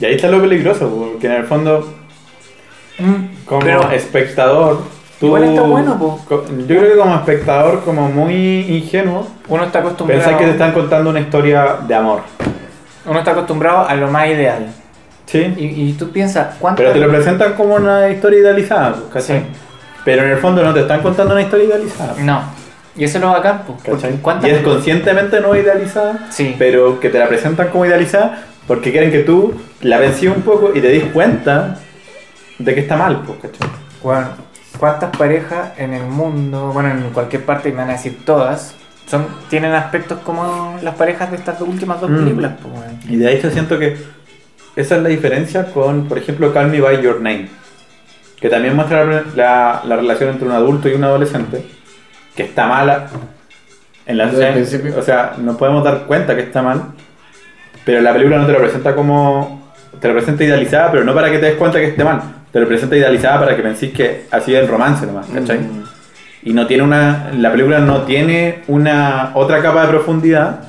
Y ahí está lo peligroso, porque en el fondo, Mm, como pero- espectador, tú. Igual está bueno, po. Yo creo que como espectador, como muy ingenuo, Uno está acostumbrado. pensar que te están contando una historia de amor. Uno está acostumbrado a lo más ideal. ¿Sí? Y, y tú piensas, ¿cuánto? Pero te lo presentan como una historia idealizada, pues, ¿cachai? Sí. Pero en el fondo no te están contando una historia idealizada. No. Y eso es lo bacán, pues. porque ¿cachai? ¿Cuántas Y es conscientemente no idealizada, Sí. pero que te la presentan como idealizada porque quieren que tú la vencías un poco y te des cuenta de que está mal, pues, ¿cachai? Bueno, ¿cuántas parejas en el mundo, bueno, en cualquier parte, me van a decir todas, son, tienen aspectos como las parejas de estas dos últimas dos Mm. películas? Pues, weón? Y de hecho siento que esa es la diferencia con, por ejemplo, Call Me By Your Name, que también muestra la, la- la relación entre un adulto y un adolescente, que está mala. En la, principio. o sea, nos podemos dar cuenta que está mal, pero la película no te lo presenta como... Te lo presenta idealizada, pero no para que te des cuenta que esté mal. Te lo presenta idealizada para que penséis que así es el romance nomás, ¿cachai? Mm. Y no tiene una. La película no tiene una otra capa de profundidad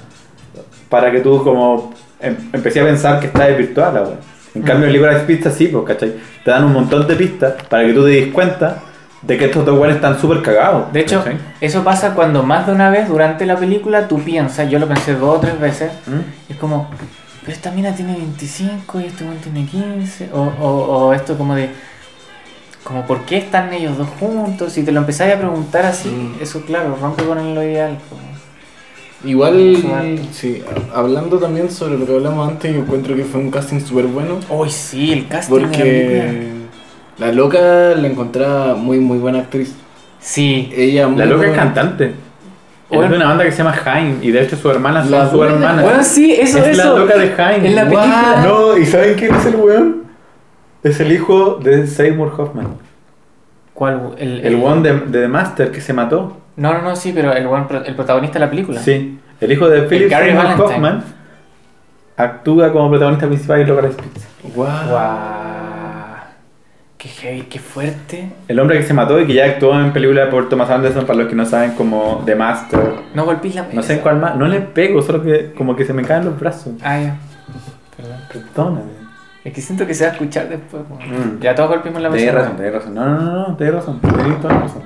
para que tú como empecé a pensar que está desvirtuada, weón. En cambio en Libra Pizza sí, pues, ¿cachai? Te dan un montón de pistas para que tú te des cuenta de que estos dos weones están súper cagados. De hecho, ¿cachai? eso pasa cuando más de una vez durante la película tú piensas, yo lo pensé dos o tres veces, ¿Mm? es como, pero esta mina tiene 25 y este weón tiene 15, o, o, o esto como de, como, ¿por qué están ellos dos juntos? Si te lo empezáis a preguntar así, Mm. eso claro, rompe con lo ideal. Igual, sí, hablando también sobre lo que hablamos antes, yo encuentro que fue un casting súper bueno. Uy, sí, el casting la. Porque la loca la encontraba muy, muy buena actriz. Sí, Ella La muy loca es buena. cantante. Bueno. Es de una banda que se llama Haim y de hecho su hermana son La su hermana. bueno, sí, eso, es eso. la loca de Haim. En la película. No, ¿y saben quién es el weón? Es el hijo de Seymour Hoffman. ¿Cuál? El, El one de, de The Master que se mató. No, no, no, sí, pero el, buen pro- el protagonista de la película. Sí. El hijo de Philip Gary Seymour. Hoffman actúa como protagonista principal en Local Pizza. Guau. Guau. Qué heavy, qué fuerte. El hombre que se mató y que ya actuó en películas por Thomas Anderson, para los que no saben, como The Master. No golpees la mesa. No sé en cuál más. No le pego, solo que como que se me caen los brazos. Ah, ya. Perdón. Perdóname. Es que siento que se va a escuchar después. Mm. Ya todos golpeamos la mesa. Tenés razón, tenés razón. No, no, no, no, tenés razón. Toda la razón.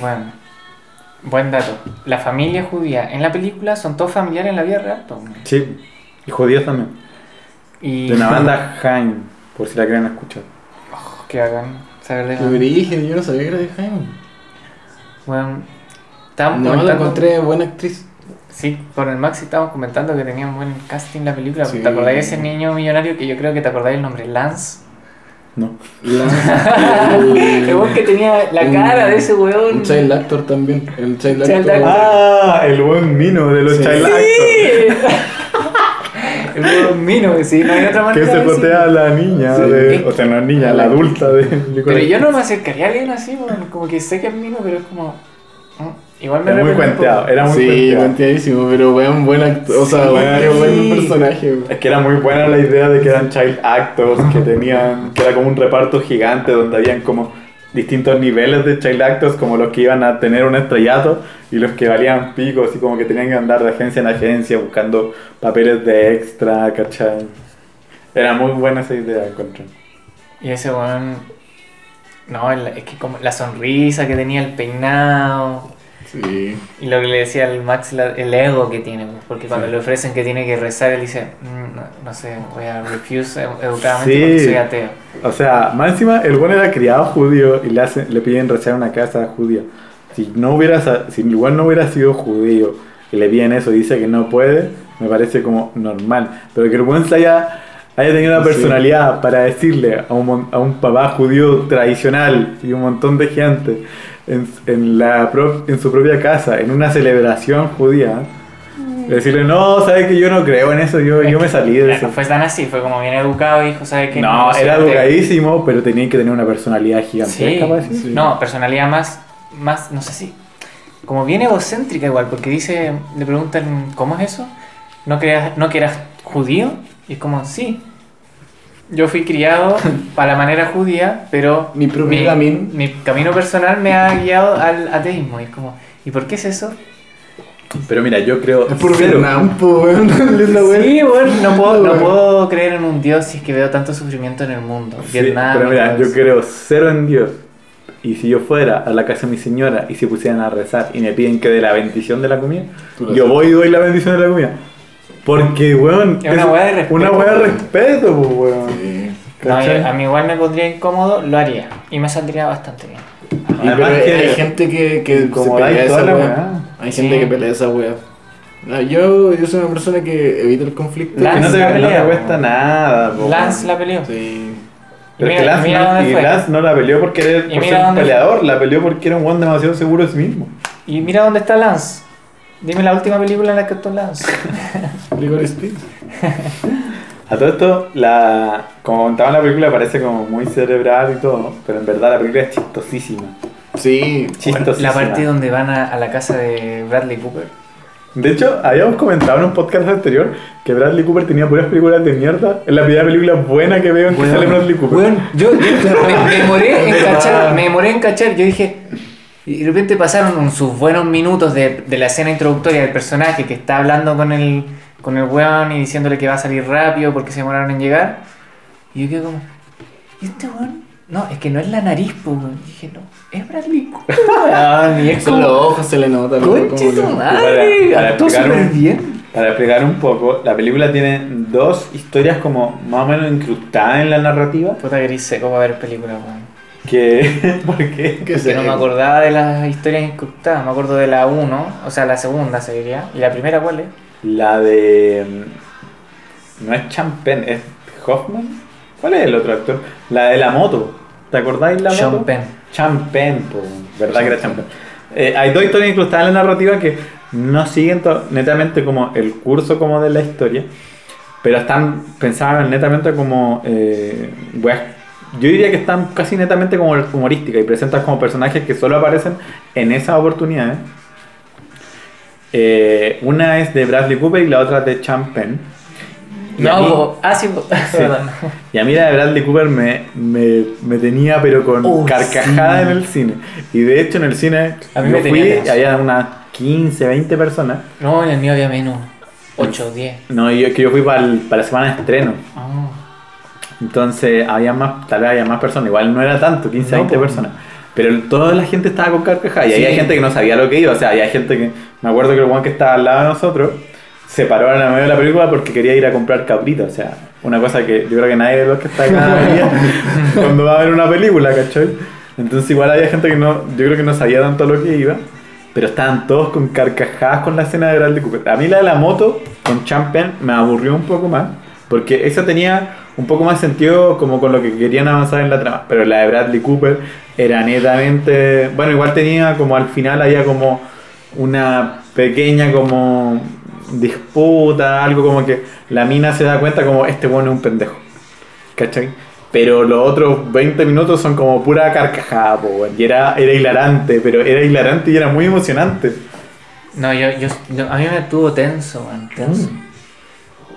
Bueno. Buen dato. La familia judía en la película son todos familiares en la vida real. Sí. Y judíos también. Y... De una banda Haim, por si la quieren escuchar. Oh, que hagan saber de Qué brígido, yo no sabía que era de Jaime. Bueno, estábamos No, la comentando... encontré buena actriz. Sí, con el Maxi estábamos comentando que tenía un buen casting la película. Sí. ¿Te acordáis de ese niño millonario que yo creo que te acordáis el nombre? Lance. No. La, El weón que tenía la cara de ese weón. Un child actor también. El child Child actor. actor. Ah, el buen mino de los Sí. Child Sí. Actors. El weón mino, sí, no hay otra Que manera se de jotea a la niña, Sí. de- o sea, no es niña, la adulta de Pero yo no me acercaría a alguien así, weón. Como que sé que es mino, pero es como. Igual me Era muy cuenteado, era muy Sí, cuenteadísimo, pero weón, buen actor. O sea, weón, qué buen personaje, weón. Es que era muy buena la idea de que eran child actors, que tenían, que era como un reparto gigante donde habían como distintos niveles de child actors, como los que iban a tener un estrellato y los que valían picos, y como que tenían que andar de agencia en agencia buscando papeles de extra, ¿cachai? Era muy buena esa idea, encontré. Y ese weón. No, es que como la sonrisa que tenía, el peinado. Sí. Y lo que le decía al Max, la- el ego que tiene, pues, porque cuando le ofrecen que tiene que rezar, él dice, "Mm, no, no sé, voy a refuse edu- educadamente Sí. porque soy ateo. O sea, más encima, el bueno era criado judío y le, hacen, le piden rezar una casa judía. Si no hubiera, si el weón no hubiera sido judío y le piden eso y dice que no puede, me parece como normal. Pero que el buen se haya, haya tenido una Sí. personalidad para decirle a un, mon- a un papá judío tradicional y un montón de gente en, en, la pro- en su propia casa, en una celebración judía, decirle, no, sabes que yo no creo en eso, yo, yo me salí de No eso. fue tan así, fue como bien educado y dijo, ¿sabe qué? No, era ateo". educadísimo, pero tenía que tener una personalidad gigantesca Sí. Sí. no, personalidad más, más, no sé si, como bien egocéntrica igual, porque dice, le preguntan, ¿cómo es eso? ¿No que eras, no que eras judío? Y es como, sí, yo fui criado para la manera judía, pero Mi propio camino. mi camino personal me ha guiado al ateísmo. Y es como, ¿y por qué es eso? Pero mira, yo creo. Es por. Vietnam, weón. Es la weá. Sí, bueno, no puedo, no puedo creer en un Dios si es que veo tanto sufrimiento en el mundo. Sí, Vietnam. pero mira, yo creo cero en Dios. Y si yo fuera a la casa de mi señora y se pusieran a rezar y me piden que dé la bendición de la comida, yo voy y doy la bendición de la comida. Porque, weón. Es una weá de respeto, Una weá de respeto, pues, weón. Sí. No, a mí igual me pondría incómodo, lo haría. Y me saldría bastante bien. Y Además pero que- hay gente que, que se incomodáis pelea toda esa la weá. weá. Hay gente que pelea esa weá. No, yo, yo soy una persona que evita el conflicto. Que no Lance te, la no te cuesta nada, po, Lance la peleó. Sí. Pero Mira- que Lance, mira no, dónde y fue. Lance no la peleó porque era, por ser un fue. peleador, la peleó porque era un weón demasiado seguro de sí mismo. Y mira dónde está Lance. Dime la última película en la que Lance. Licorice Pizza. A todo esto, la, como contaba en la película, parece como muy cerebral y todo, pero en verdad la película es chistosísima. Sí. Chistosísima. La parte donde van a, a la casa de Bradley Cooper. De hecho, habíamos comentado en un podcast anterior que Bradley Cooper tenía puras películas de mierda. Es la primera película buena que veo en que sale Bradley Cooper. Weón, yo, yo me, me demoré en cachar, me demoré en cachar, yo dije, y de repente pasaron sus buenos minutos de, de la escena introductoria del personaje que está hablando con el, con el weón y diciéndole que va a salir rápido porque se demoraron en llegar. Y yo quedé como, ¿y este weón? No, es que no es la nariz. Y dije, no, es Bradley Cooper, weón. Y es Con los ojos se le nota. conche que- madre, Para- para actuó explicar súper un- bien. Para explicar un poco, la película tiene dos historias como más o menos incrustadas en la narrativa. Puta gris seco para ver películas, weón. Que. ¿Por qué? que no me acordaba de las historias incrustadas, me acuerdo de la 1, o sea, la segunda sería. ¿Y la primera cuál es? La de. mm, No es Champen, es Hoffman. ¿Cuál es el otro actor? La de la moto. ¿Te acordáis la Sean moto? Penn. Champen, ¿verdad que era Champen? Eh, hay dos historias incrustadas en la narrativa que no siguen netamente como el curso como de la historia, pero están pensadas netamente como eh, weas- yo diría que están casi netamente como humorísticas y presentas como personajes que solo aparecen en esas oportunidades. Eh, una es de Bradley Cooper y la otra de Champen. No, ah, sí, perdón. y a mí la de Bradley Cooper me, me, me tenía pero con Oh, carcajada sí. en el cine. Y de hecho en el cine A mí yo me fui tenía y había unas 15, 20 personas. No, en el mío había menos. 8 o 10. No, y yo, es que yo fui para, el- para la semana de estreno. Ah. Entonces había más, tal vez había más personas. Igual no era tanto, 15, No, 20 po. personas. Pero toda la gente estaba con carcajadas. Y Sí. hay gente que no sabía lo que iba. O sea, había gente que. Me acuerdo que el one que estaba al lado de nosotros se paró en la medio de la película porque quería ir a comprar cabrita. O sea, una cosa que yo creo que nadie de los que está acá cuando va a ver una película, ¿cachai? Entonces, igual había gente que no. Yo creo que no sabía tanto lo que iba. Pero estaban todos con carcajadas con la escena de Bradley Cooper. A mí la de la moto con Champion me aburrió un poco más. Porque esa tenía un poco más sentido como con lo que querían avanzar en la trama. Pero la de Bradley Cooper era netamente... Bueno, igual tenía como al final había como una pequeña como... disputa, algo como que la mina se da cuenta como este bueno es un pendejo. ¿Cachai? Pero los otros 20 minutos son como pura carcajada, po. Y era, era hilarante, pero era hilarante y era muy emocionante. No, yo, yo, yo- a mí me tuvo tenso, man, tenso. Mm.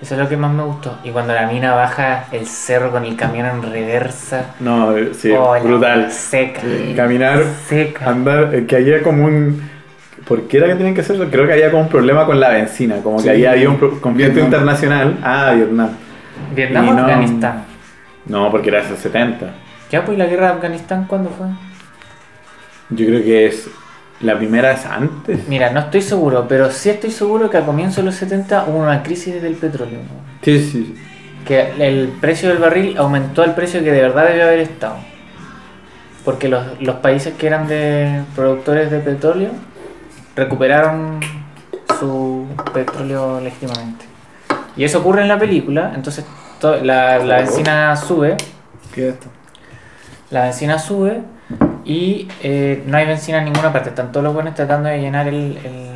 Eso es lo que más me gustó. Y cuando la mina baja el cerro con el camión en reversa. No, sí, oh, brutal. Seca. Sí. Caminar, Seca. andar, eh, que había como un... ¿Por qué era que tenían que hacerlo? Creo que había como un problema con la benzina, como Sí. que ahí había un conflicto Vietnam. internacional. Ah, Vietnam. Vietnam Y o no- Afganistán. No, porque era hace 70. Ya, pues la guerra de Afganistán, ¿cuándo fue? Yo creo que es... La primera es antes. Mira, no estoy seguro, pero sí estoy seguro que a comienzos de los 70 hubo una crisis del petróleo. ¿no? Sí, sí. Que el precio del barril aumentó al precio que de verdad debió haber estado. Porque los, los países que eran de productores de petróleo recuperaron su petróleo legítimamente. Y eso ocurre en la película, entonces to- la, la benzina sube, ¿Qué es esto? la benzina sube y eh, no hay benzina en ninguna parte. Están todos los buenos tratando de llenar el, el,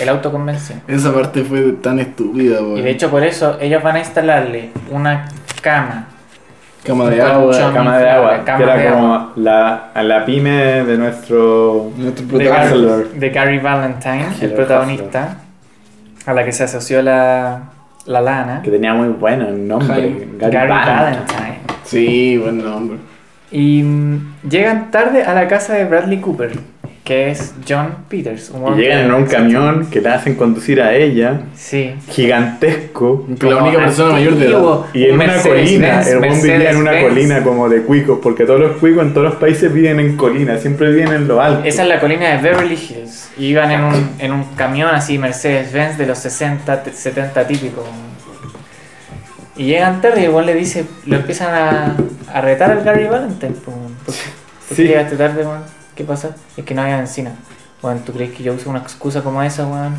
el auto con benzina. Esa parte fue tan estúpida. Y de hecho por eso ellos van a instalarle una cama Cama de agua. Cama de agua, Cama que era de como la, a la pyme de nuestro... Nuestro de protagonista. Gary, Hustler. de Gary Valentine, el protagonista, a la que se asoció la, la lana. Que tenía muy bueno el nombre. Gary, Gary Valentine. Valentine. Sí, buen nombre. Y mm, llegan tarde a la casa de Bradley Cooper, que es John Peters. un Y llegan en un camión que la hacen conducir a ella, Sí. gigantesco. La única persona mayor de edad. Y en un una colina, el buen vivía en una Mercedes-Benz. colina como de cuicos, porque todos los cuicos en todos los países viven en colinas, siempre viven en lo alto. Esa es la colina de Beverly Hills. Y iban en un, en un camión así, Mercedes-Benz de los 60, t- 70 típicos. Y llegan tarde y igual le dice, lo empiezan a, a retar al Gary Valentine. po, ¿Por, qué- por qué llegaste tarde, weón? ¿Qué pasa? Es que no había benzina. Bueno, ¿tú crees que yo uso una excusa como esa, weón?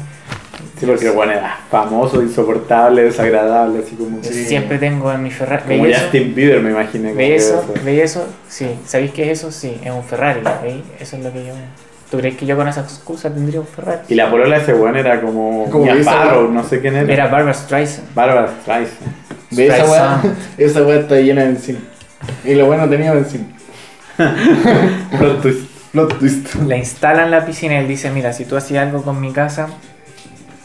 Sí, porque bueno, era famoso, insoportable, desagradable, así como, Yo Sí. Siempre tengo en mi Ferrari. como. Justin Bieber, me imaginé. como ¿Veis eso? ¿Veis eso? Sí. ¿Sabéis qué es eso? Sí, es un Ferrari. ¿Veis? Eso es lo que yo... ¿Tú crees que yo con esa excusa tendría un Ferrari? Y la polola de ese weón era como, Como ¿no? no sé quién era. Era Barbara Streisand. Barbara Streisand. Esa weá. Esa weá está llena de benzina. Y lo bueno tenía benzina. Plot twist. Plot twist. La instala en la piscina y él dice, mira, si tú hacías algo con mi casa,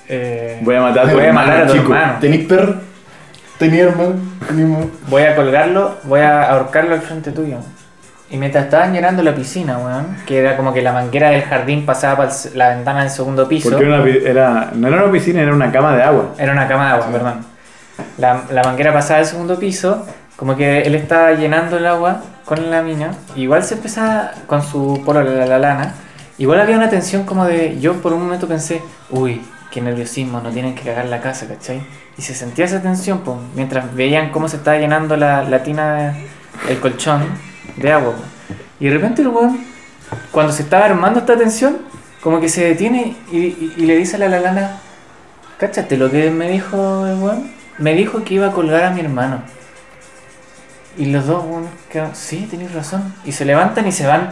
eh, Voy a matar a tu Voy a hermano, matar a tu chico. hermano. ¿Tenís perro? ¿Tenís hermano? ¿Tenís hermano? voy a colgarlo, voy a ahorcarlo al frente tuyo. Y mientras estaban llenando la piscina, weón, que era como que la manguera del jardín pasaba por la ventana del segundo piso. Porque era una, pi- era, no era una piscina, era una cama de agua. Era una cama de agua, perdón. La, la manguera pasaba al segundo piso, como que él estaba llenando el agua con la mina. Igual se empezaba con su polo, la, la lana. Igual había una tensión como de. Yo por un momento pensé, uy, qué nerviosismo, no tienen que cagar la casa, ¿cachai? Y se sentía esa tensión, pues, mientras veían cómo se estaba llenando la, la tina, el colchón de agua. Y de repente el weón, cuando se estaba armando esta tensión, como que se detiene y, y- y le dice a la, la lana, ¿Cáchate lo que me dijo el weón? Me dijo que iba a colgar a mi hermano. Y los dos, quedan, sí, tenéis razón. Y se levantan y se van.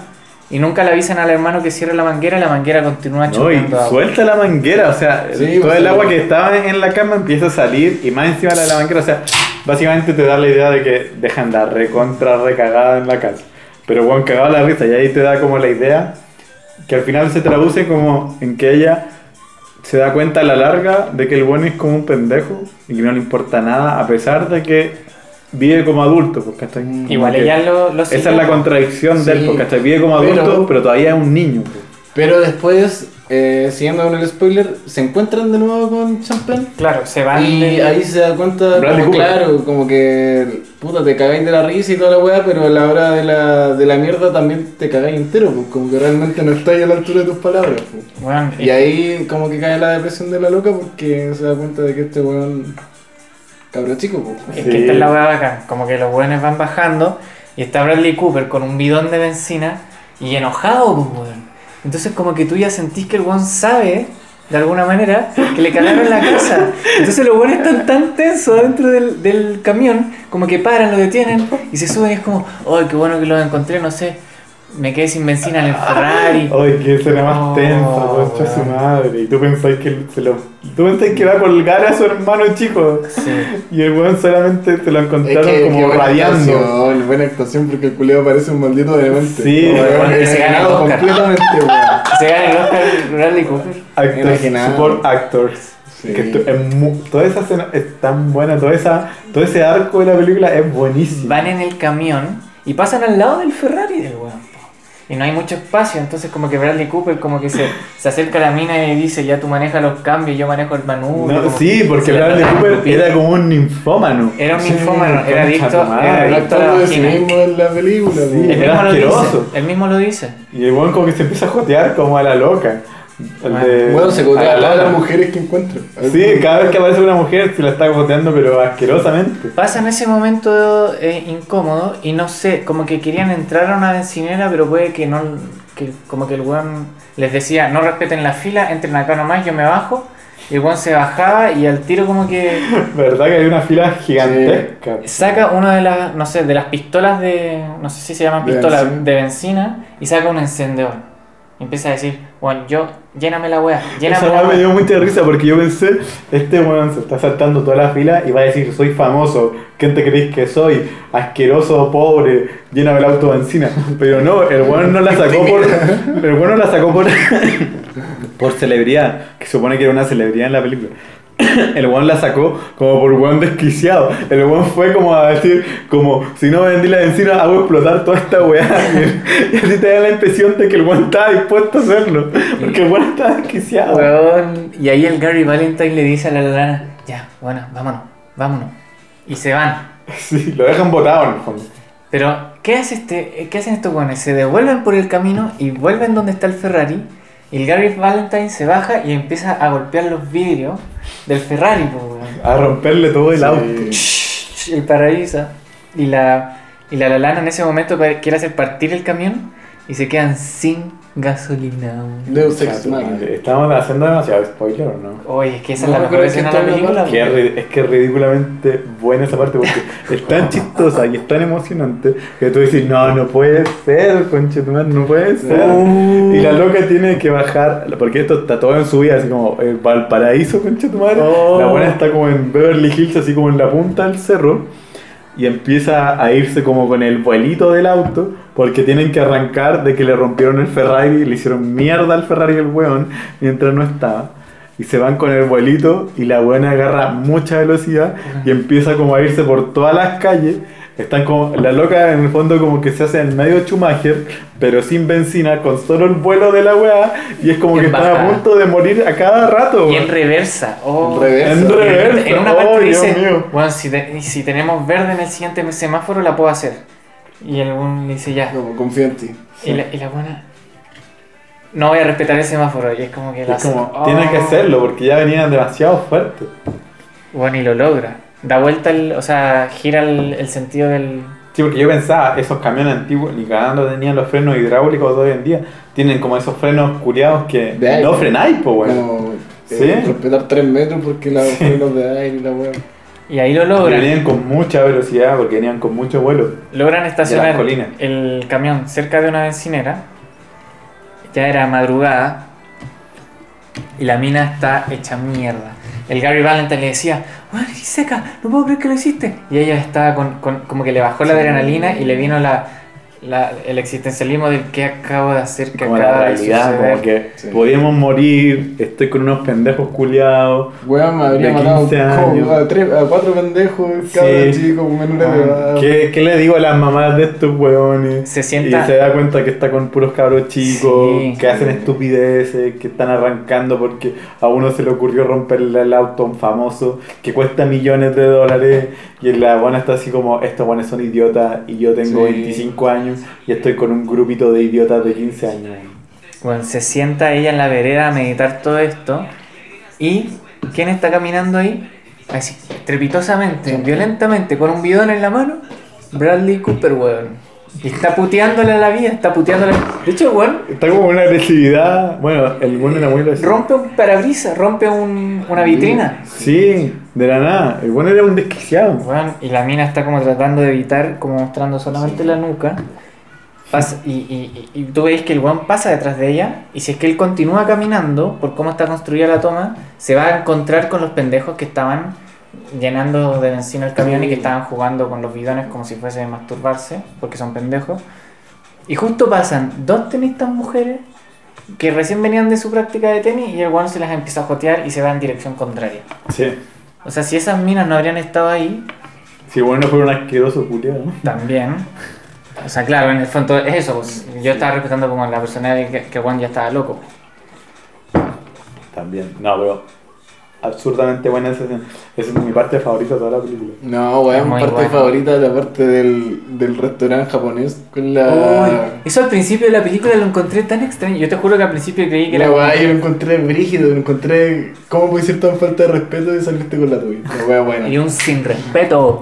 Y nunca le avisan al hermano que cierre la manguera y la manguera continúa No, y chupando agua. suelta la manguera, o sea, Sí, todo pues, el agua que estaba en la cama empieza a salir y más encima de la manguera, o sea, básicamente te da la idea de que dejan la recontra recagada en la casa. Pero bueno, cagaba la risa y ahí te da como la idea que al final se traduce como en que ella se da cuenta a la larga de que el bueno es como un pendejo y que no le importa nada a pesar de que vive como adulto, ¿cachai? Como Igual que ella lo, lo Esa es la contradicción de él, Sí, pues, ¿cachai? Vive como adulto, pero, todavía es un niño. pues. Pero después, eh, siguiendo con el spoiler, se encuentran de nuevo con Champagne. Claro, se van. Y de- ahí se da cuenta, como, claro, como que puta, te cagáis de la risa y toda la weá, pero a la hora de la, de la mierda también te cagáis entero, pues como que realmente no estáis a la altura de tus palabras. pues. Weón, Y ahí como que cae la depresión de la loca porque se da cuenta de que este weón cabro chico, pues. Es Sí. que esta es la weá bacán. Como que los weones van bajando y está Bradley Cooper con un bidón de benzina y enojado, pues weón. Entonces como que tú ya sentís que el weón sabe, de alguna manera, que le cagaron la casa. Entonces los weones están tan tensos dentro del, del camión, como que paran, lo detienen y se suben y es como, ay, qué bueno que los encontré, no sé. Me quedé sin benzina en el Ferrari. Ay, qué escena más Oh, tensa, concha su madre. Y tú pensáis que se lo. Tú pensáis que va a colgar a su hermano chico. Sí. Y el weón solamente te lo Es encontraron que, como que buena radiando. actuación, buena actuación porque el culeo parece un maldito demente. Sí, weón, que se gana el enajenado Oscar. completamente, weón. Se gana el Oscar Bradley Cooper. Actors, support actors. Sí. Que esto es toda esa escena es tan buena, toda esa, todo ese arco de la película es buenísimo. Van en el camión y pasan al lado del Ferrari del weón. Y no hay mucho espacio, entonces como que Bradley Cooper como que se, se acerca a la mina y dice, ya tú manejas los cambios, yo manejo el manubrio. No, sí, que porque Bradley Cooper era como un ninfómano. Era un Sí, ninfómano, era adicto, era El adicto a la de sí vagina. mismo en la película, Sí. Él mismo, lo dice, asqueroso. él mismo lo dice. Y el weón como que se empieza a jotear como a la loca. El Bueno, de- Bueno, se cotea a todas las mujeres que encuentra. Sí, cada vez que aparece una mujer se la está joteando pero asquerosamente. Pasa en ese momento eh, incómodo y no sé, como que querían entrar a una bencinera, pero puede que no, que como que el weón les decía, no respeten la fila, entren acá nomás, yo me bajo. Y el weón se bajaba y al tiro como que ¿Verdad que hay una fila gigantesca? saca una de las, no sé, de las pistolas de, no sé si se llaman De pistolas benzina. de benzina y saca un encendedor. Empieza a decir, bueno, yo, lléname la weá, lléname Esa la weá me dio mucha risa porque yo pensé, este weón se está saltando toda la fila y va a decir, soy famoso, ¿quién te creéis que soy? Asqueroso, pobre, lléname el auto de benzina. Pero no, el weón no la sacó por. El weón no la sacó por. por celebridad, que supone que era una celebridad en la película. El weón la sacó como por weón desquiciado. El weón fue como a decir, como, si no vendí la benzina, hago explotar toda esta weá. Y, y así te da la impresión de que el weón estaba dispuesto a hacerlo. Porque el weón estaba desquiciado. Weón, y ahí el Gary Valentine le dice a la lana, ya, bueno, vámonos, vámonos. Y se van. Sí, lo dejan botado en el fondo. Pero, ¿qué, hace este, ¿qué hacen estos weones? Se devuelven por el camino y vuelven donde está el Ferrari. Y el Gary Valentine se baja y empieza a golpear los vidrios del Ferrari, weón. A romperle todo el Sí. auto. El parabrisas. Y la, y la Lalana en ese momento quiere hacer partir el camión y se quedan sin gasolina. Deus Ex Machina. Estamos haciendo demasiado spoiler, ¿o no? Oye, es que esa No, es la mejor es que escena de la película. Que es, que es ridículamente buena esa parte porque es tan chistosa y es tan emocionante que tú dices, no, no puede ser, conche tu madre, no puede ser. Y la loca tiene que bajar, porque esto está todo en su vida, así como el Valparaíso, conche tu madre. Oh. La buena está como en Beverly Hills, así como en la punta del cerro. Y empieza a irse como con el vuelito del auto porque tienen que arrancar de que le rompieron el Ferrari, le hicieron mierda al Ferrari el weón mientras no estaba. Y se van con el vuelito y la buena agarra mucha velocidad y empieza como a irse por todas las calles. Están como, la loca en el fondo como que se hace en medio Schumacher, pero sin benzina, con solo el vuelo de la weá, y es como En que están a punto de morir a cada rato. Y en reversa. oh. En reversa. En reversa. En una parte Oh, Dios dice, mío. bueno, si, te- si tenemos verde en el siguiente semáforo, la puedo hacer. Y el weón le dice, ya. Como confía en ti. Y, la, y la buena, no voy a respetar el semáforo. Y es como que la Es como, tiene que oh. hacerlo porque ya venían demasiado fuertes. Bueno, y lo logra. Da vuelta, el, o sea, gira el, el sentido del... Sí, porque yo pensaba, esos camiones antiguos ni cagando tenían los frenos hidráulicos de hoy en día. Tienen como esos frenos culiados que De aire. no frenáis, pues, weón. Como Sí. eh, respetar 3 metros porque la frenos de aire y la weá. Y ahí lo Y logran. venían con mucha velocidad porque venían con mucho vuelo. Logran estacionar el camión cerca de una bencinera. Ya era madrugada. Y la mina está hecha mierda. El Gary Valentine le decía, eres seca, no puedo creer que lo hiciste. Y ella estaba con, con- como que le bajó la adrenalina y le vino la, la- el existencialismo del que acabo de hacer, que Como la acaba de realidad, suceder. como que Sí. podíamos morir, estoy con unos pendejos culiados. Weón, me habría De matado 15 como años. a, tres, a cuatro pendejos, cada Sí. chico, menores de edad. ¿Qué, ¿Qué le digo a las mamás de estos weones? Se sienta- Y se da cuenta que está con puros cabros chicos, Sí. que hacen estupideces, que están arrancando porque a uno se le ocurrió romperle el auto a un famoso que cuesta millones de dólares. Y la buena está así como: estos buenos son idiotas y yo tengo Sí. 25 años y estoy con un grupito de idiotas de 15 años. Bueno, se sienta ella en la vereda a meditar todo esto. ¿Y quién está caminando ahí? Así, trepitosamente, violentamente, con un bidón en la mano. Bradley Cooper, weón. Y está puteándole a la vida, está puteándole. De hecho, weón, Está como una agresividad. Bueno, el bueno era muy agresivo. rompe un parabrisas, rompe un- una vitrina. Sí, de la nada. El bueno era un desquiciado. Weón, y la mina está como tratando de evitar, como mostrando solamente la nuca. pasa- y, y- y- y tú veis que el weón pasa detrás de ella y si es que él continúa caminando por cómo está construida la toma, se va a encontrar con los pendejos que estaban llenando de benzina el camión y que estaban jugando con los bidones como si fuese masturbarse, porque son pendejos. Y justo pasan dos tenistas mujeres que recién venían de su práctica de tenis y el weón se las empieza a jotear y se va en dirección contraria. Sí. O sea, si esas minas no habrían estado ahí, Si bueno fuera un asqueroso culiado, ¿no? también. O sea, claro, en el fondo es eso. pues, yo estaba respetando como la personalidad que, que Juan ya estaba loco. También. No, pero absurdamente buena esa escena. Esa es mi parte favorita de toda la película. No, weón, Muy parte bueno. favorita la parte del, del restaurante japonés con la. Uy, eso al principio de la película lo encontré tan extraño. Yo te juro que al principio creí que La era. weá, yo lo encontré brígido, lo encontré. ¿Cómo puede ser tan falta de respeto de salirte con la tuya? La weá buena. Y un sin respeto.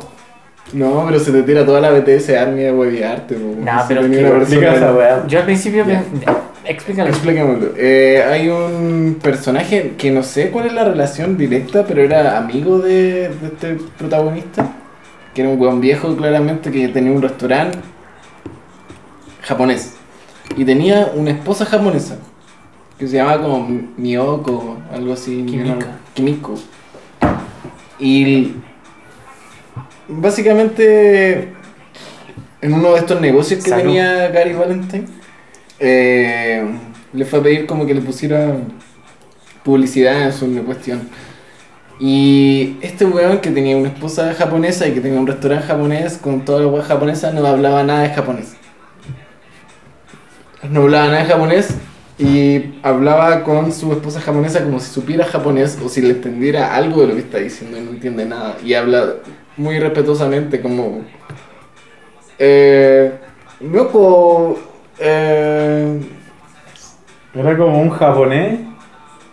No, pero se te tira toda la BTS Army de huevearte, po. No, pero es que-. Yo al principio. Pen- ya, Explícalo. Expliquémoslo. Eh, hay un personaje que no sé cuál es la relación directa, pero era amigo de, de este protagonista. Que era un weón viejo, claramente, que tenía un restaurante japonés. Y tenía una esposa japonesa. Que se llamaba como Miyoko, algo así. Kimiko. Kimiko. Y básicamente en uno de estos negocios que Salud. tenía Gary Valentine, eh, le fue a pedir como que le pusiera publicidad en su cuestión. Y este weón que tenía una esposa japonesa y que tenía un restaurante japonés con toda la weá japonesa no hablaba nada de japonés. No hablaba nada de japonés y hablaba con su esposa japonesa como si supiera japonés o si le entendiera algo de lo que está diciendo y no entiende nada. Y habla muy respetuosamente como... Eh... Eh... Era como un japonés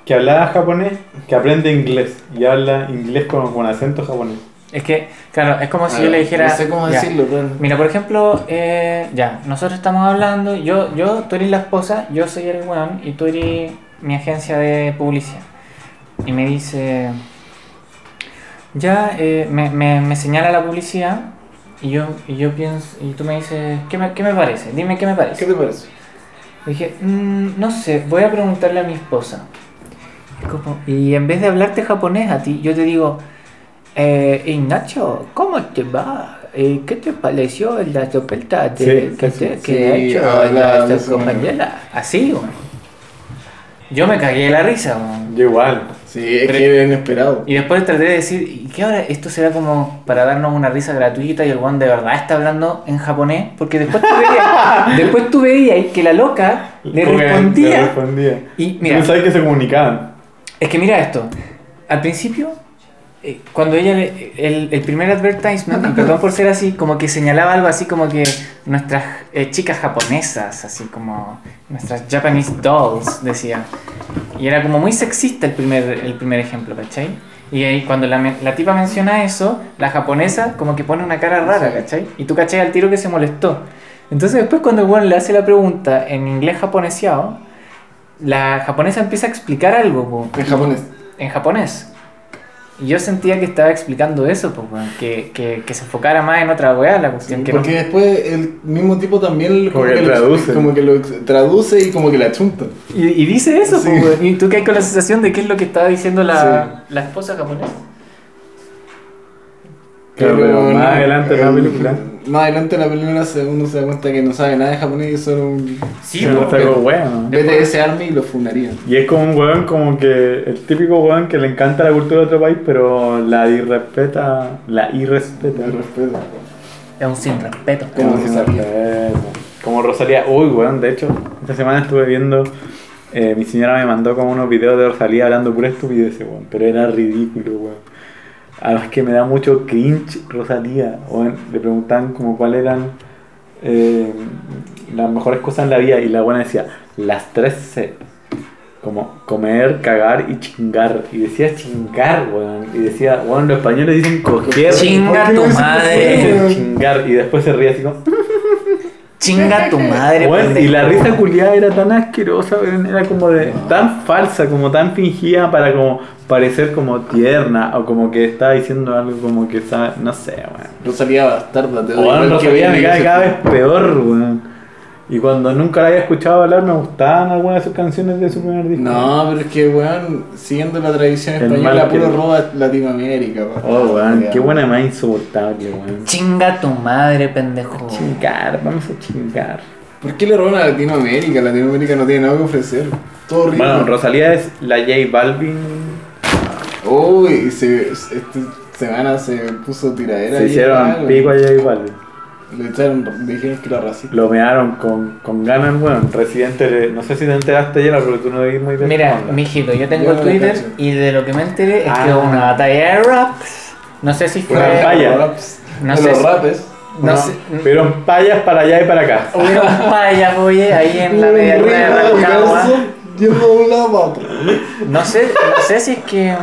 que hablaba japonés, que aprende inglés y habla inglés con, con acento japonés. Es que, claro, es como si ah, yo le dijera. No sé cómo ya, decirlo, pero... Mira, por ejemplo, eh, ya, nosotros estamos hablando, yo, yo, tú eres la esposa, yo soy el weón y tú eres mi agencia de publicidad. Y me dice, ya, eh, me, me, me señala la publicidad y yo, y yo pienso, y tú me dices, ¿qué me, qué me parece? Dime qué me ¿Qué parece. te parece? Dije, "Mm, no sé, voy a preguntarle a mi esposa. Es como- y en vez de hablarte japonés a ti, yo te digo, eh, Ignacio, ¿cómo te va? Eh, ¿Qué te pareció la sopelta de, Sí, que, sí, te- sí. que ha hecho la compañera? Así, weón. Yo me cagué de la risa, weón. Yo igual. Sí, es Pero- que era inesperado. Y después traté de decir, ¿y qué ahora? Esto será como para darnos una risa gratuita y el one de verdad está hablando en japonés. Porque después tú veías, después tú veías que la loca le respondía. le respondía. Y Tú mira, no sabes que se comunicaban. es que mira esto. Al principio, eh, cuando ella, el, el primer advertisement, y perdón por ser así, como que señalaba algo así como que nuestras eh, chicas japonesas, así como nuestras Japanese dolls, decía. Y era como muy sexista el primer, el primer ejemplo, ¿cachai? Y ahí cuando la, la tipa menciona eso, la japonesa como que pone una cara rara. ¿cachai? Y tú cachai al tiro que se molestó. Entonces después cuando el le hace la pregunta en inglés japoneseado, la japonesa empieza a explicar algo, En japonés. en japonés. Y yo sentía que estaba explicando eso, pues, weón, que, que, que se enfocara más en otra weá la cuestión. que no- Porque después el mismo tipo también Como que lo- traduce. como que lo ex- traduce y como que la chunta. y, y dice eso, Sí. pues, weón. Y tú caes con la sensación de qué es lo que estaba diciendo la, la esposa japonesa. Claro, pero más no, adelante en la el- película. Más adelante en la película uno se da cuenta que no sabe nada de japonés y es solo un Sí, Pero po, está pero- como bueno. BTS Army y lo fundarían. Y es como un weón como que el típico weón que le encanta la cultura de otro país, pero la irrespeta, la irrespeta. El respeto. es un sin respeto. Como. Rosalía. Como Rosalía. Uy, weón, de hecho, esta semana estuve viendo. eh, mi señora me mandó como unos videos de Rosalía hablando pura estupidez, weón. Pero era ridículo, weón. Además que me da mucho cringe Rosalía. Le preguntaban como cuáles eran eh, las mejores cosas en la vida. Y la buena decía, las tres C. Como comer, cagar y chingar. Y decía chingar, weón. Y decía, weón, los españoles dicen coger. Chinga ¿Por qué tu madre. chingar. Y después se ríe así como... Chinga tu madre, Weón, y la risa culiada era tan asquerosa, era como de tan falsa, como tan fingida para como parecer como tierna o como que estaba diciendo algo como que sabe, no sé, weón. Rosalía bastarda, te doy Rosalía me cae cada vez peor, weón. Y cuando nunca la había escuchado hablar, me gustaban algunas de sus canciones de su primer disco. No, pero es que, weón, siguiendo la tradición El española, que- puro roba Latinoamérica, weón. Oh, weón, qué buena más insoportable, weón. Chinga tu madre, pendejo. Chingar, vamos a chingar. ¿Por qué le roban a Latinoamérica? Latinoamérica no tiene nada que ofrecer. Todo horrible. Bueno, Rosalía es la J Balvin. Uy, se, esta semana se puso tiradera. Se hicieron pico a J Balvin. Le echaron, dijeron que era racista. Lo mearon con, con ganas, weón. Residente, no sé si te enteraste ayer, pero tú no vivís muy de Mira, mijito, yo tengo Yo el no le Twitter cacho. y de lo que me enteré es Ah. que hubo una batalla de raps. No sé si fue. Una batalla. Raps. No de sé los si- rapes. No No, sé. Pero payas para allá y para acá. Hubieron payas, oye, ahí en la media de Rancagua. Yendo de un lado para otro. No sé, no sé si es que.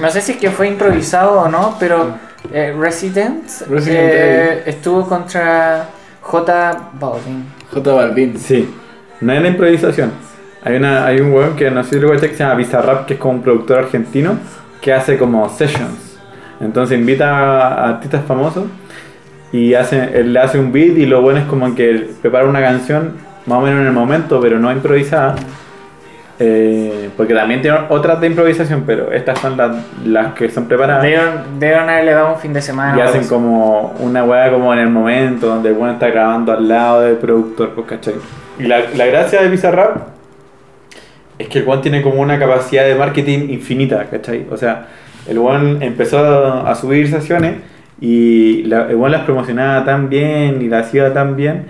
No sé si es que fue improvisado o no, pero eh, Resident, Resident eh, estuvo contra J Balvin. J Balvin. Sí, no es la improvisación. Hay, una, hay un weón que no sé si lo que se llama Bizarrap, que es como un productor argentino que hace como sessions. Entonces invita a artistas famosos y hace, él le hace un beat y lo bueno es como que prepara una canción más o menos en el momento, pero no improvisada. Eh, porque también tiene otras de improvisación, pero estas son las, las que son preparadas. Debieron, debieron haberle dado un fin de semana. Y hacen como una weá como en el momento donde el weón está grabando al lado del productor, pues, ¿cachai? Y la, la gracia de Bizarrap es que el weón tiene como una capacidad de marketing infinita, ¿cachai? O sea, el weón empezó a, a subir sesiones y la, el weón las promocionaba tan bien y las hacía tan bien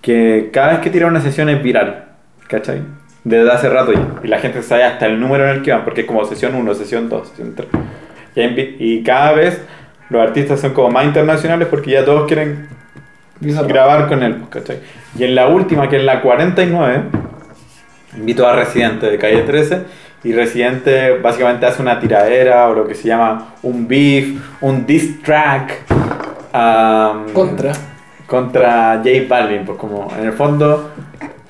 que cada vez que tira una sesión es viral, ¿cachai? Desde hace rato ya. Y la gente sabe hasta el número en el que van, porque es como sesión 1, sesión 2, sesión 3. Y, y cada vez los artistas son como más internacionales porque ya todos quieren grabar con él, ¿cachai? Y en la última, que es la 49, invito a Residente de Calle 13 y Residente básicamente hace una tiradera o lo que se llama un beef, un diss track am, Contra. contra J Balvin, pues como en el fondo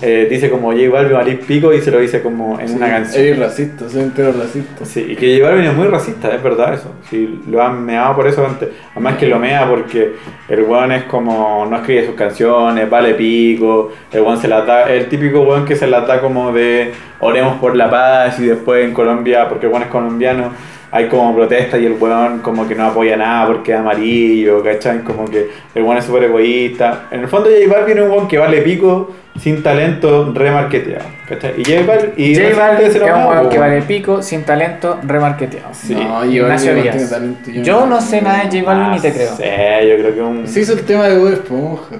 eh, dice como J Balvin valís pico y se lo dice como en una canción. Eres racista, soy entero racista. Sí, y que J Balvin es muy racista, es verdad eso. Sí, lo han meado por eso antes. Además que lo mea porque el weón es como, no escribe sus canciones, vale pico, el weón se la da, el típico weón que se la da como de oremos por la paz y después en Colombia, porque el weón es colombiano, hay como protesta y el weón como que no apoya nada porque es amarillo, ¿cachai? Como que el weón es súper egoísta. En el fondo J Balvin es un weón que vale pico, sin talento, remarketeado, ¿cachai? Y J Balvin... y J Balvin es un weón que weón. vale pico, sin talento, remarketeado. Sí. No, yo Ignacio no talento. Yo no sé nada de J Balvin ni te creo. Sí, yo creo que un... Se hizo el tema de Bob Esponja.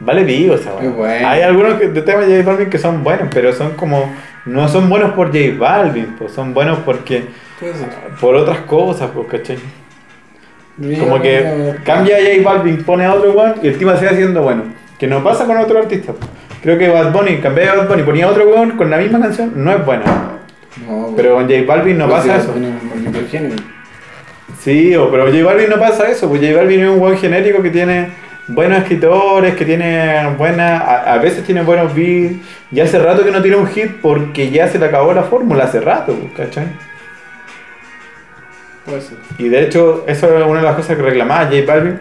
Vale pico esa Qué weá. bueno. Hay algunos que- de temas de J Balvin que son buenos, pero son como... No son buenos por J Balvin, pues son buenos porque... Puede ser. Por otras cosas, pues, ¿cachai? Como que cambia a J Balvin, pone a otro weón y el tema sigue siendo bueno. Que no pasa con otro artista. pues. Creo que Bad Bunny, cambié a Bad Bunny, ponía a otro weón con la misma canción, no es bueno. No, Pero con J Balvin no pues pasa eso. Sí, o- pero J Balvin no pasa eso, pues J Balvin es un buen genérico que tiene buenos escritores, que tiene buena, a, a veces tiene buenos beats, y hace rato que no tiene un hit porque ya se le acabó la fórmula, hace rato, pues, ¿cachai? Y de hecho, eso es una de las cosas que reclamaba J Balvin.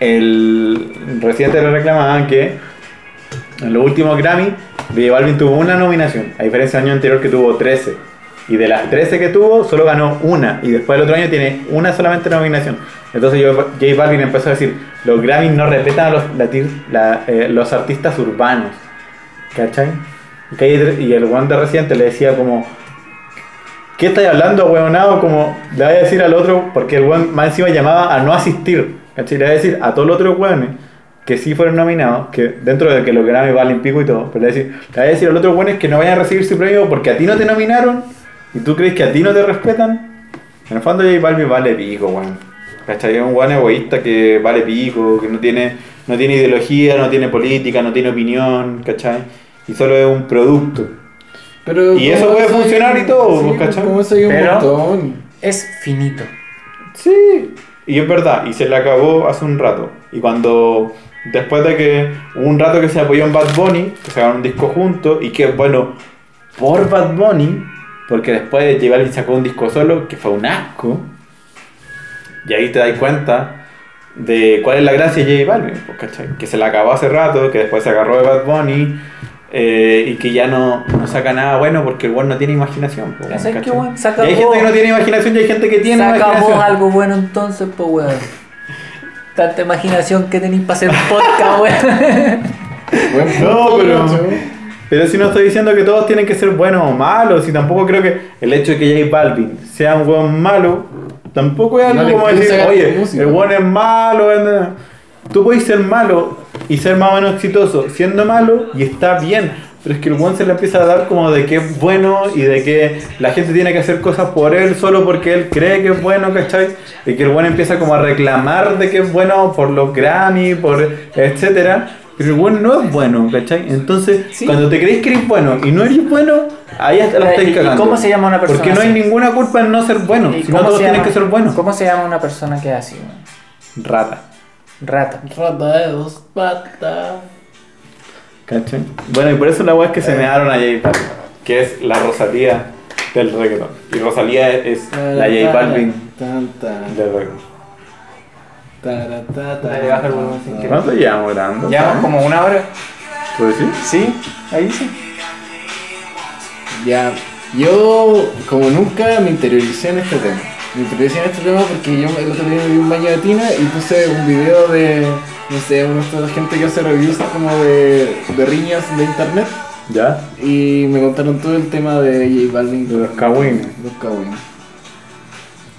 El residente le reclamaba que en los últimos Grammy, J Balvin tuvo una nominación, a diferencia del año anterior que tuvo 13. Y de las 13 que tuvo, solo ganó una. Y después el otro año tiene una solamente nominación. Entonces yo- J Balvin empezó a decir, los Grammy no respetan a los, eh, los artistas urbanos. ¿Cachai? Y el one de Residente le decía como, ¿Qué estáis hablando, weonado? Como le voy a decir al otro, porque el weón más encima llamaba a no asistir. ¿cachai? Le voy a decir a todos los otros weones que sí fueron nominados, que dentro de que los Grammy valen pico y todo, pero le voy a decir, a los otros weones que no vayan a recibir su premio porque a ti no te nominaron y tú crees que a ti no te respetan. En el fondo J Balvin vale pico, weón. ¿Cachai? Es un weón egoísta que vale pico, que no tiene, no tiene ideología, no tiene política, no tiene opinión, ¿cachai? Y solo es un producto. Pero Y eso puede funcionar y todo, sí, ¿vos cachai? Como eso hay un Pero- montón. Es finito. Sí, y es verdad, y se le acabó hace un rato. Y cuando, después de que hubo un rato que se apoyó en Bad Bunny, que sacaron un disco juntos, y que bueno, por Bad Bunny, porque después J Balvin sacó un disco solo, que fue un asco, y ahí te das cuenta de cuál es la gracia de J Balvin, ¿cachai? Que se la acabó hace rato, que después se agarró de Bad Bunny eh, y que ya no, no saca nada bueno porque el weón no tiene imaginación. ¿Sabes qué, ¿cachai? weón? Se Y hay gente que no tiene imaginación y hay gente que tiene Sacamos imaginación. algo bueno entonces, pues weón. Tanta imaginación que tenéis para hacer podcast, weón. No, pero-. Pero si no estoy diciendo que todos tienen que ser buenos o malos, y tampoco creo que el hecho de que J Balvin sea un weón malo, tampoco es No algo le como decir, oye, la música". el weón es malo. Eh, Tú puedes ser malo y ser más o menos exitoso siendo malo y está bien. Pero es que el weón se le empieza a dar como de que es bueno y de que la gente tiene que hacer cosas por él solo porque él cree que es bueno, ¿cachai? Y que el weón empieza como a reclamar de que es bueno por los Grammy, por etcétera. Pero el weón no es bueno, ¿cachai? Entonces, Sí. cuando te crees que eres bueno y no eres bueno, ahí hasta la ¿Y- estáis y cagando. cómo se llama una persona Porque no hay así? ninguna culpa en no ser bueno, ¿Y si no cómo todos tienen que ser buenos. ¿Cómo se llama una persona que es así? Rata. Rata. Rata de dos patas. ¿Cachai? Bueno, y por eso la weá es que se me dieron a J Balvin, que es la Rosalía del reggaeton. Y Rosalía es la J Balvin Tan, tan, del reggaeton. tara, ta, ta, Dale, baja el volumen sin querer. ¿Cuánto llevamos grabando? Llevamos ¿sabes? como una hora. ¿Tú decís? Sí, ahí sí. Ya, yo como nunca me interioricé en este tema. Me interioricé en este tema porque yo el otro día me di un baño de tina y puse un video de, no sé, una gente que hace reviews como de, de riñas de internet ¿Ya? y me contaron todo el tema de J Balvin. De los cagüines. Los cagüines.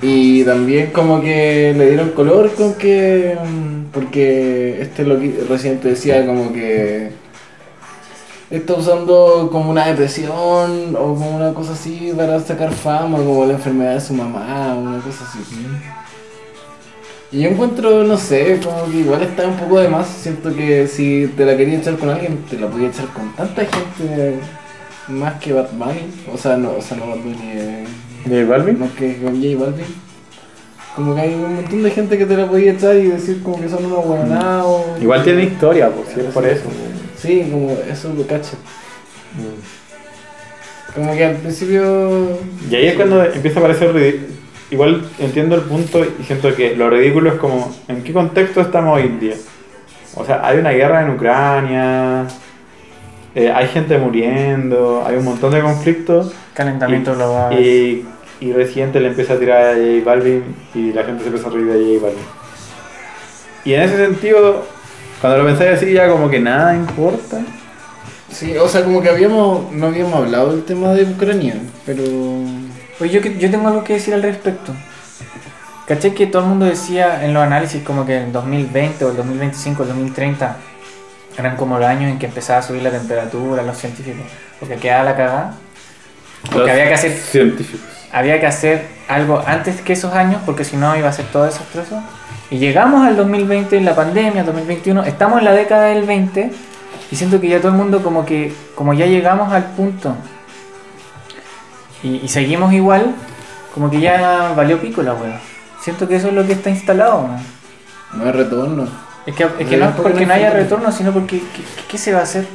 Y también como que le dieron color con que... mm, Porque este lo que recién te decía como que está usando como una depresión o como una cosa así para sacar fama, como la enfermedad de su mamá, una cosa así. Y yo encuentro, no sé, como que igual está un poco de más. Siento que si te la querías echar con alguien, te la podías echar con tanta gente más que Bad Bunny. O sea, no, o sea, no Bad Bunny, eh, ¿J Balvin? más que con J Balvin. Como que hay un montón de gente que te la podía echar y decir como que son unos huevonados. Igual tiene historia, pues, si es por eso. Sí, como eso lo cacho. Como que al principio. Y ahí es cuando empieza a parecer ridículo. Igual entiendo el punto y siento que lo ridículo es como, ¿en qué contexto estamos hoy en día? O sea, hay una guerra en Ucrania, eh, hay gente muriendo, hay un montón de conflictos Calentamiento y, global. y, y Residente le empieza a tirar a J Balvin y la gente se empieza a reír de J Balvin. Y en ese sentido, cuando lo pensáis así ya como que nada importa. Sí, o sea, como que habíamos. No habíamos hablado del tema de Ucrania, pero. Oye, yo, que- yo tengo algo que decir al respecto. ¿Caché que todo el mundo decía en los análisis como que el 2020 o el 2025 o el 2030 eran como los años en que empezaba a subir la temperatura, los científicos? Porque quedaba la cagada. Porque Los había que hacer Científicos. había que hacer algo antes que esos años porque si no iba a ser todo desastroso. Y llegamos al 2020, la pandemia, 2021, estamos en la década del 20 y siento que ya todo el mundo como que, como ya llegamos al punto y, y seguimos igual, como que ya valió pico la wea. Siento que eso es lo que está instalado. ¿no? No hay retorno. Es que, es que no es porque no no hay haya retorno, sino porque ¿qué, qué se va a hacer?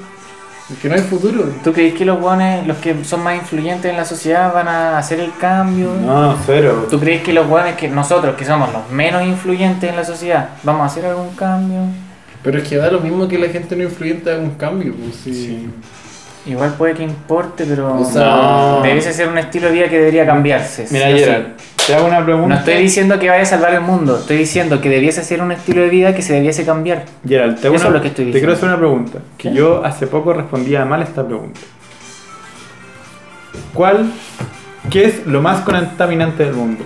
Es que no hay futuro. ¿Tú crees que los guanes, los que son más influyentes en la sociedad van a hacer el cambio? No, cero. ¿Tú crees que los hueones que nosotros, que somos los menos influyentes en la sociedad, vamos a hacer algún cambio? Pero es que da lo mismo que la gente no influyente haga un cambio. Pues, sí. Igual puede que importe, pero O sea, No. debiese ser un estilo de vida que debería cambiarse. Mira, sí. Gerard, te hago una pregunta. No estoy diciendo que vaya a salvar el mundo, estoy diciendo que debiese ser un estilo de vida que se debiese cambiar. Gerald, te, Eso una- es lo que estoy te diciendo. quiero hacer una pregunta. Que yo hace poco respondía mal esta pregunta. ¿Cuál, qué es lo más contaminante del mundo?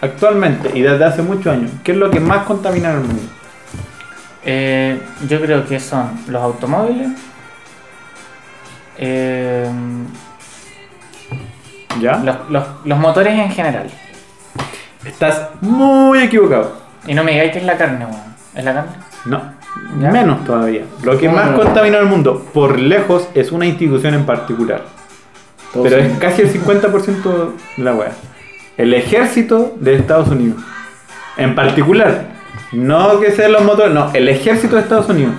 Actualmente y desde hace muchos años, ¿qué es lo que más contamina en el mundo? Eh, yo creo que son los automóviles, eh, ¿Ya? los, los- los motores en general. Estás muy equivocado. Y no me digáis que es la carne, weón. ¿Es la carne? No, ¿Ya? menos todavía. Lo que ¿Cómo más contamina el mundo, por lejos, es una institución en particular. Todos Pero es casi el 50% de la wea. El ejército de Estados Unidos. En particular. No que sean los motores, no, el ejército de Estados Unidos.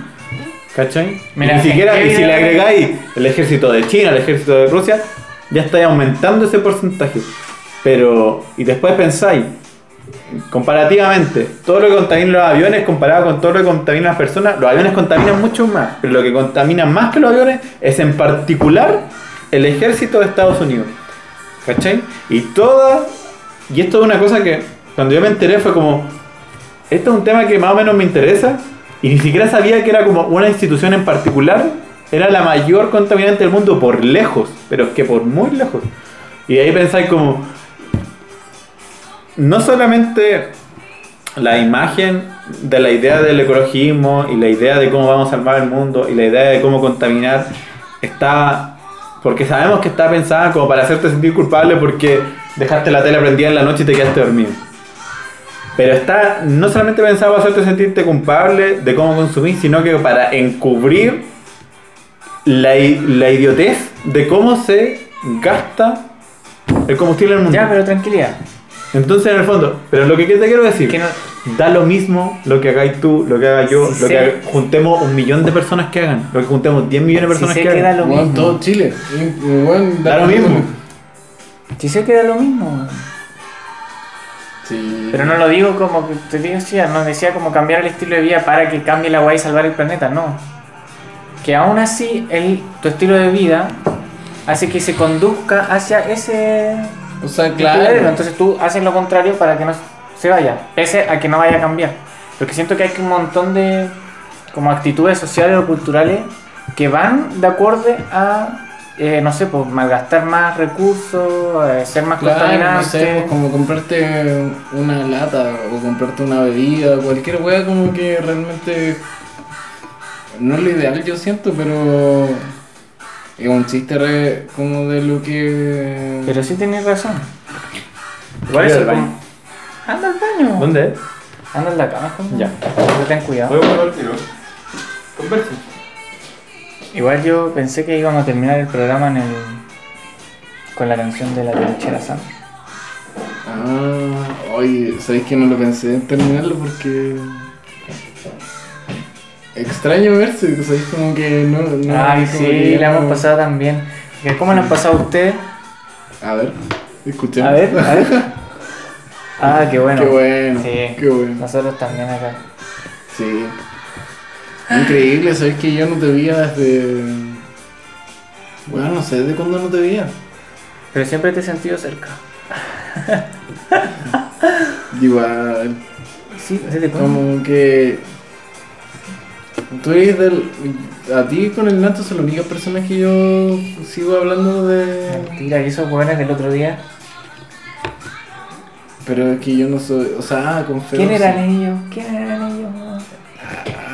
¿Cachai? Mira, ni siquiera, ¿en qué y si le agregáis el ejército de China, el ejército de Rusia, ya estáis aumentando ese porcentaje. Pero, y después pensáis, comparativamente, todo lo que contamina los aviones comparado con todo lo que contamina las personas, los aviones contaminan mucho más, pero lo que contamina más que los aviones es en particular el ejército de Estados Unidos. ¿Cachai? Y toda... Y esto es una cosa que cuando yo me enteré fue como, esto es un tema que más o menos me interesa y ni siquiera sabía que era como una institución en particular, era la mayor contaminante del mundo por lejos, pero es que por muy lejos. Y ahí pensáis como, no solamente la imagen de la idea del ecologismo y la idea de cómo vamos a salvar el mundo y la idea de cómo contaminar está porque sabemos que está pensada como para hacerte sentir culpable porque dejaste la tele prendida en la noche y te quedaste dormido. Pero está no solamente pensado para hacerte sentirte culpable de cómo consumir, sino que para encubrir la, la idiotez de cómo se gasta el combustible en el mundo. Ya, pero tranquilidad. Entonces, en el fondo, pero lo que te quiero decir, Que no- da lo mismo lo que hagáis tú, lo que haga yo, lo sé. que haga- juntemos un millón de personas que hagan, lo que juntemos 10 millones de personas sé que que da hagan. lo mismo. todo Chile. Weón, Da lo mismo. Sí sé que da lo mismo. Sí. Pero no lo digo como que te decía, no decía como cambiar el estilo de vida para que cambie la weá y salvar el planeta, no. Que aún así el, tu estilo de vida hace que se conduzca hacia ese O sea, claro. Entonces tú haces lo contrario para que no se vaya, pese a que no vaya a cambiar. Porque siento que hay un montón de como actitudes sociales o culturales que van de acuerdo a, eh, no sé, pues malgastar más recursos, eh, ser más Claro, no contaminante. sé, pues, como comprarte una lata o comprarte una bebida, cualquier wea como que realmente no es lo ideal yo siento, pero es un chiste re- como de lo que... Pero sí tenés razón. Igual al como- baño. Anda al baño. ¿Dónde es? Anda en la cama, como- Ya. Pero ten cuidado. Voy a volver al tiro. Conversa. Igual yo pensé que íbamos a terminar el programa en el... con la canción de la trinchera Sam. Ah, oye, ¿sabéis que no lo pensé en terminarlo porque... Extraño verse, ¿sabéis? Como que no... no Ay, sí, que la ya hemos no- pasado también. ¿Y ¿Cómo la han pasado ustedes? A ver, escuchemos. A ver, a ver. Ah, qué bueno. Qué bueno, Sí. qué bueno. Nosotros también acá. Sí. Increíble, sabes que yo no te veía desde. Bueno, no sé desde cuándo no te veía. Pero siempre te he sentido cerca. Igual. Sí, ¿desde cuándo? Como que. Tú eres del. A ti con el Nato son las únicas personas que yo sigo hablando de. Mentira, y esos hueones del otro día. Pero es que yo no soy. O sea, con Feo ¿Quién sí. eran ellos? ¿Quién eran ellos?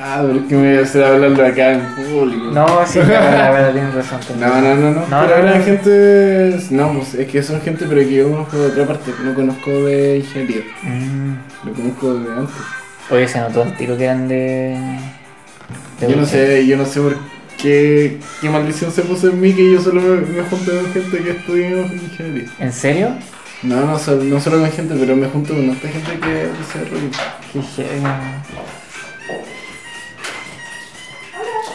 Ah, pero es que me voy a hacer hablarlo acá en público. No, sí, la verdad, tienes razón. No, no, no, no. No, pero no, eran no. gente. No, pues es que son gente, pero que yo conozco de otra parte. No conozco de ingeniería. Mm. Lo conozco de antes. Oye, se notó el tiro que eran de. Yo no sé, yo no sé por qué, qué maldición se puso en mí que yo solo me, me junto con gente que estudia ingeniería. ¿En serio? No, no, so- no solo con gente, pero me junto con otra gente que desarrolla. Qué heavy.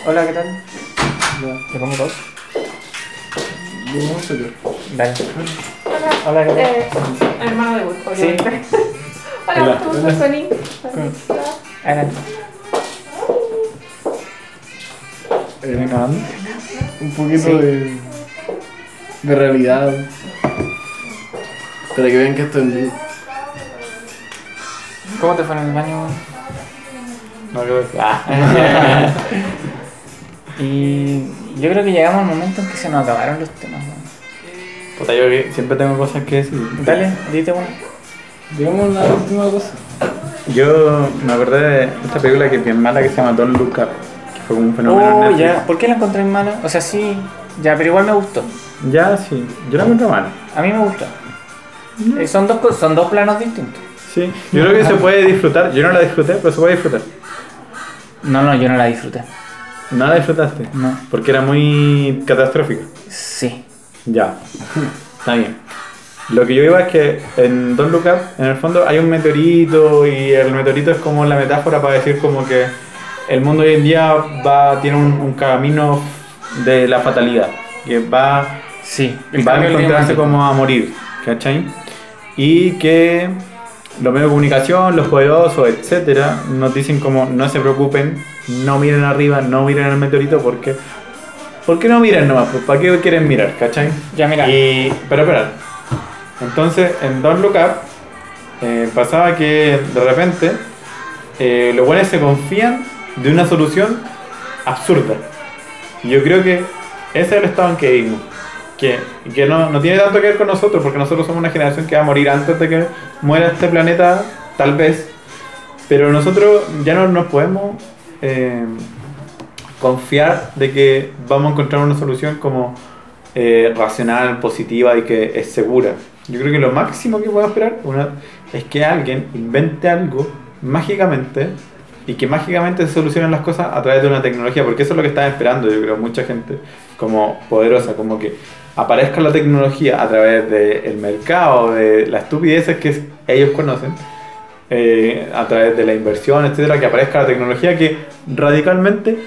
Hola, ¿qué tal? ¿Te pongo dos? Vamos a sacar. Dale. Hola, ¿qué tal? Eh, hermano de Wood, obviamente. Hola. Hola, ¿cómo estás, Sony? Adelante. Un poquito Sí. de, de realidad. Para que vean que esto es vivo. ¿Cómo te fue en el baño? No creo que. Ah. y yo creo que llegamos al momento en que se nos acabaron los temas. weón. Puta, yo que siempre tengo cosas que decir. Dale, dite uno. Digamos la última cosa. Yo me acordé de esta película que es bien mala que se llama Don't Look Up. Fue como un fenómeno en Oh, Netflix. ya. ¿Por qué la encontré mala? O sea, sí, ya, pero igual me gustó. Ya, sí. Yo la encuentro mala. A mí me gustó. Eh, son, dos, son dos planos distintos. Sí. Yo creo que se puede disfrutar. Yo no la disfruté, pero se puede disfrutar. No, no, yo no la disfruté. ¿No la disfrutaste? No. Porque era muy catastrófica. Sí. Ya. Está bien. Lo que yo iba es que en Don't Look Up, en el fondo, hay un meteorito y el meteorito es como la metáfora para decir como que el mundo hoy en día va, tiene un, un camino de la fatalidad. Que va Sí. va a encontrarse como a morir, ¿cachai? Y que los medios de comunicación, los poderosos, etcétera, nos dicen como no se preocupen, no miren arriba, no miren al meteorito porque. ¿Por qué no miran nomás? Pues, ¿Para qué quieren mirar? ¿Cachai? Ya, mira. Y, pero espera. Entonces, en Don't Look Up, eh, pasaba que de repente eh, los buenos se confían de una solución absurda. Yo creo que ese es el estado en que vivimos. Que, que no, no tiene tanto que ver con nosotros, porque nosotros somos una generación que va a morir antes de que muera este planeta, tal vez. Pero nosotros ya no nos podemos eh, confiar de que vamos a encontrar una solución como eh, racional, positiva y que es segura. Yo creo que lo máximo que podemos esperar una- es que alguien invente algo mágicamente y que mágicamente se solucionen las cosas a través de una tecnología, porque eso es lo que están esperando, yo creo, mucha gente como poderosa, como que aparezca la tecnología a través del mercado, de las estupideces que ellos conocen, eh, a través de la inversión, etcétera, que aparezca la tecnología que radicalmente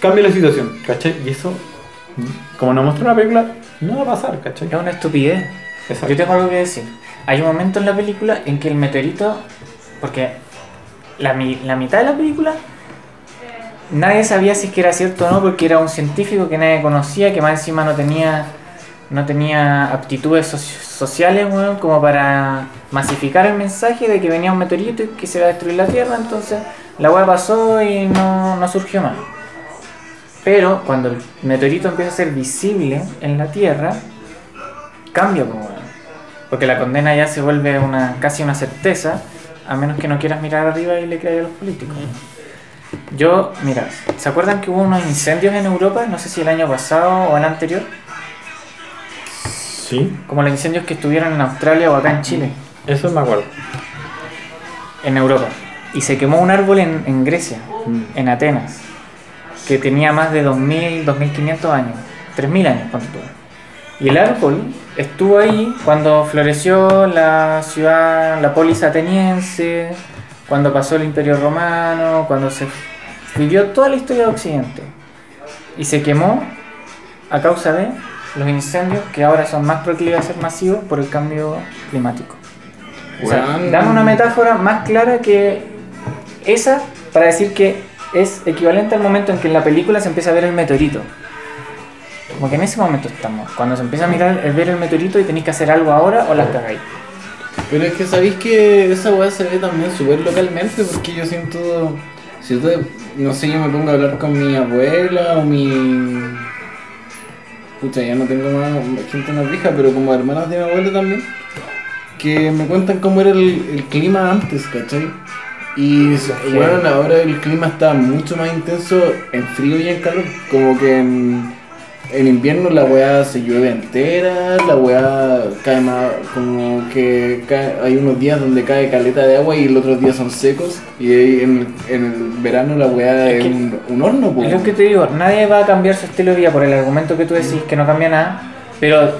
cambie la situación, ¿cachai? Y eso, como nos mostró la película, no va a pasar, ¿cachai? Es una estupidez. Exacto. Yo tengo algo que decir. Hay un momento en la película en que el meteorito, porque la, la mitad de la película nadie sabía si es que era cierto o no, porque era un científico que nadie conocía, que más encima no tenía no tenía aptitudes soci- sociales weón, como para masificar el mensaje de que venía un meteorito y que se iba a destruir la Tierra, entonces la hueá pasó y no, no surgió más. Pero cuando el meteorito empieza a ser visible en la Tierra, cambia, weón. porque la condena ya se vuelve una casi una certeza, a menos que no quieras mirar arriba y le creas a los políticos. Yo, mira, ¿se acuerdan que hubo unos incendios en Europa? No sé si el año pasado o el anterior, Sí, como los incendios que estuvieron en Australia o acá en Chile, eso me acuerdo. en Europa. Y se quemó un árbol en, en Grecia, en Atenas, que tenía más de 2.000, 2.500 años, 3.000 años, tú. Y el árbol estuvo ahí cuando floreció la ciudad, la polis ateniense, cuando pasó el imperio romano, cuando se vivió toda la historia de Occidente. Y se quemó a causa de los incendios que ahora son más proclives a ser masivos por el cambio climático. O sea, dame una metáfora más clara que esa para decir que es equivalente al momento en que en la película se empieza a ver el meteorito. Como que en ese momento estamos, cuando se empieza a mirar el ver el meteorito y tenéis que hacer algo ahora o las cagáis. Pero es que sabéis que esa weá se ve también súper localmente porque yo siento. Si te- no sé, yo me pongo a hablar con mi abuela o mi. Pucha, ya no tengo más gente más vieja, pero como hermanas de mi abuela también. Que me cuentan cómo era el, el clima antes, ¿cachai? Y bueno, ahora el clima está mucho más intenso en frío y en calor. Como que en, en invierno la weá se llueve entera, la weá cae más, como que cae- hay unos días donde cae caleta de agua y los otros días son secos. Y ahí en, en el verano la weá es, que- un, un horno, po. Es lo que te digo, nadie va a cambiar su estilo de vida por el argumento que tú decís que no cambia nada, pero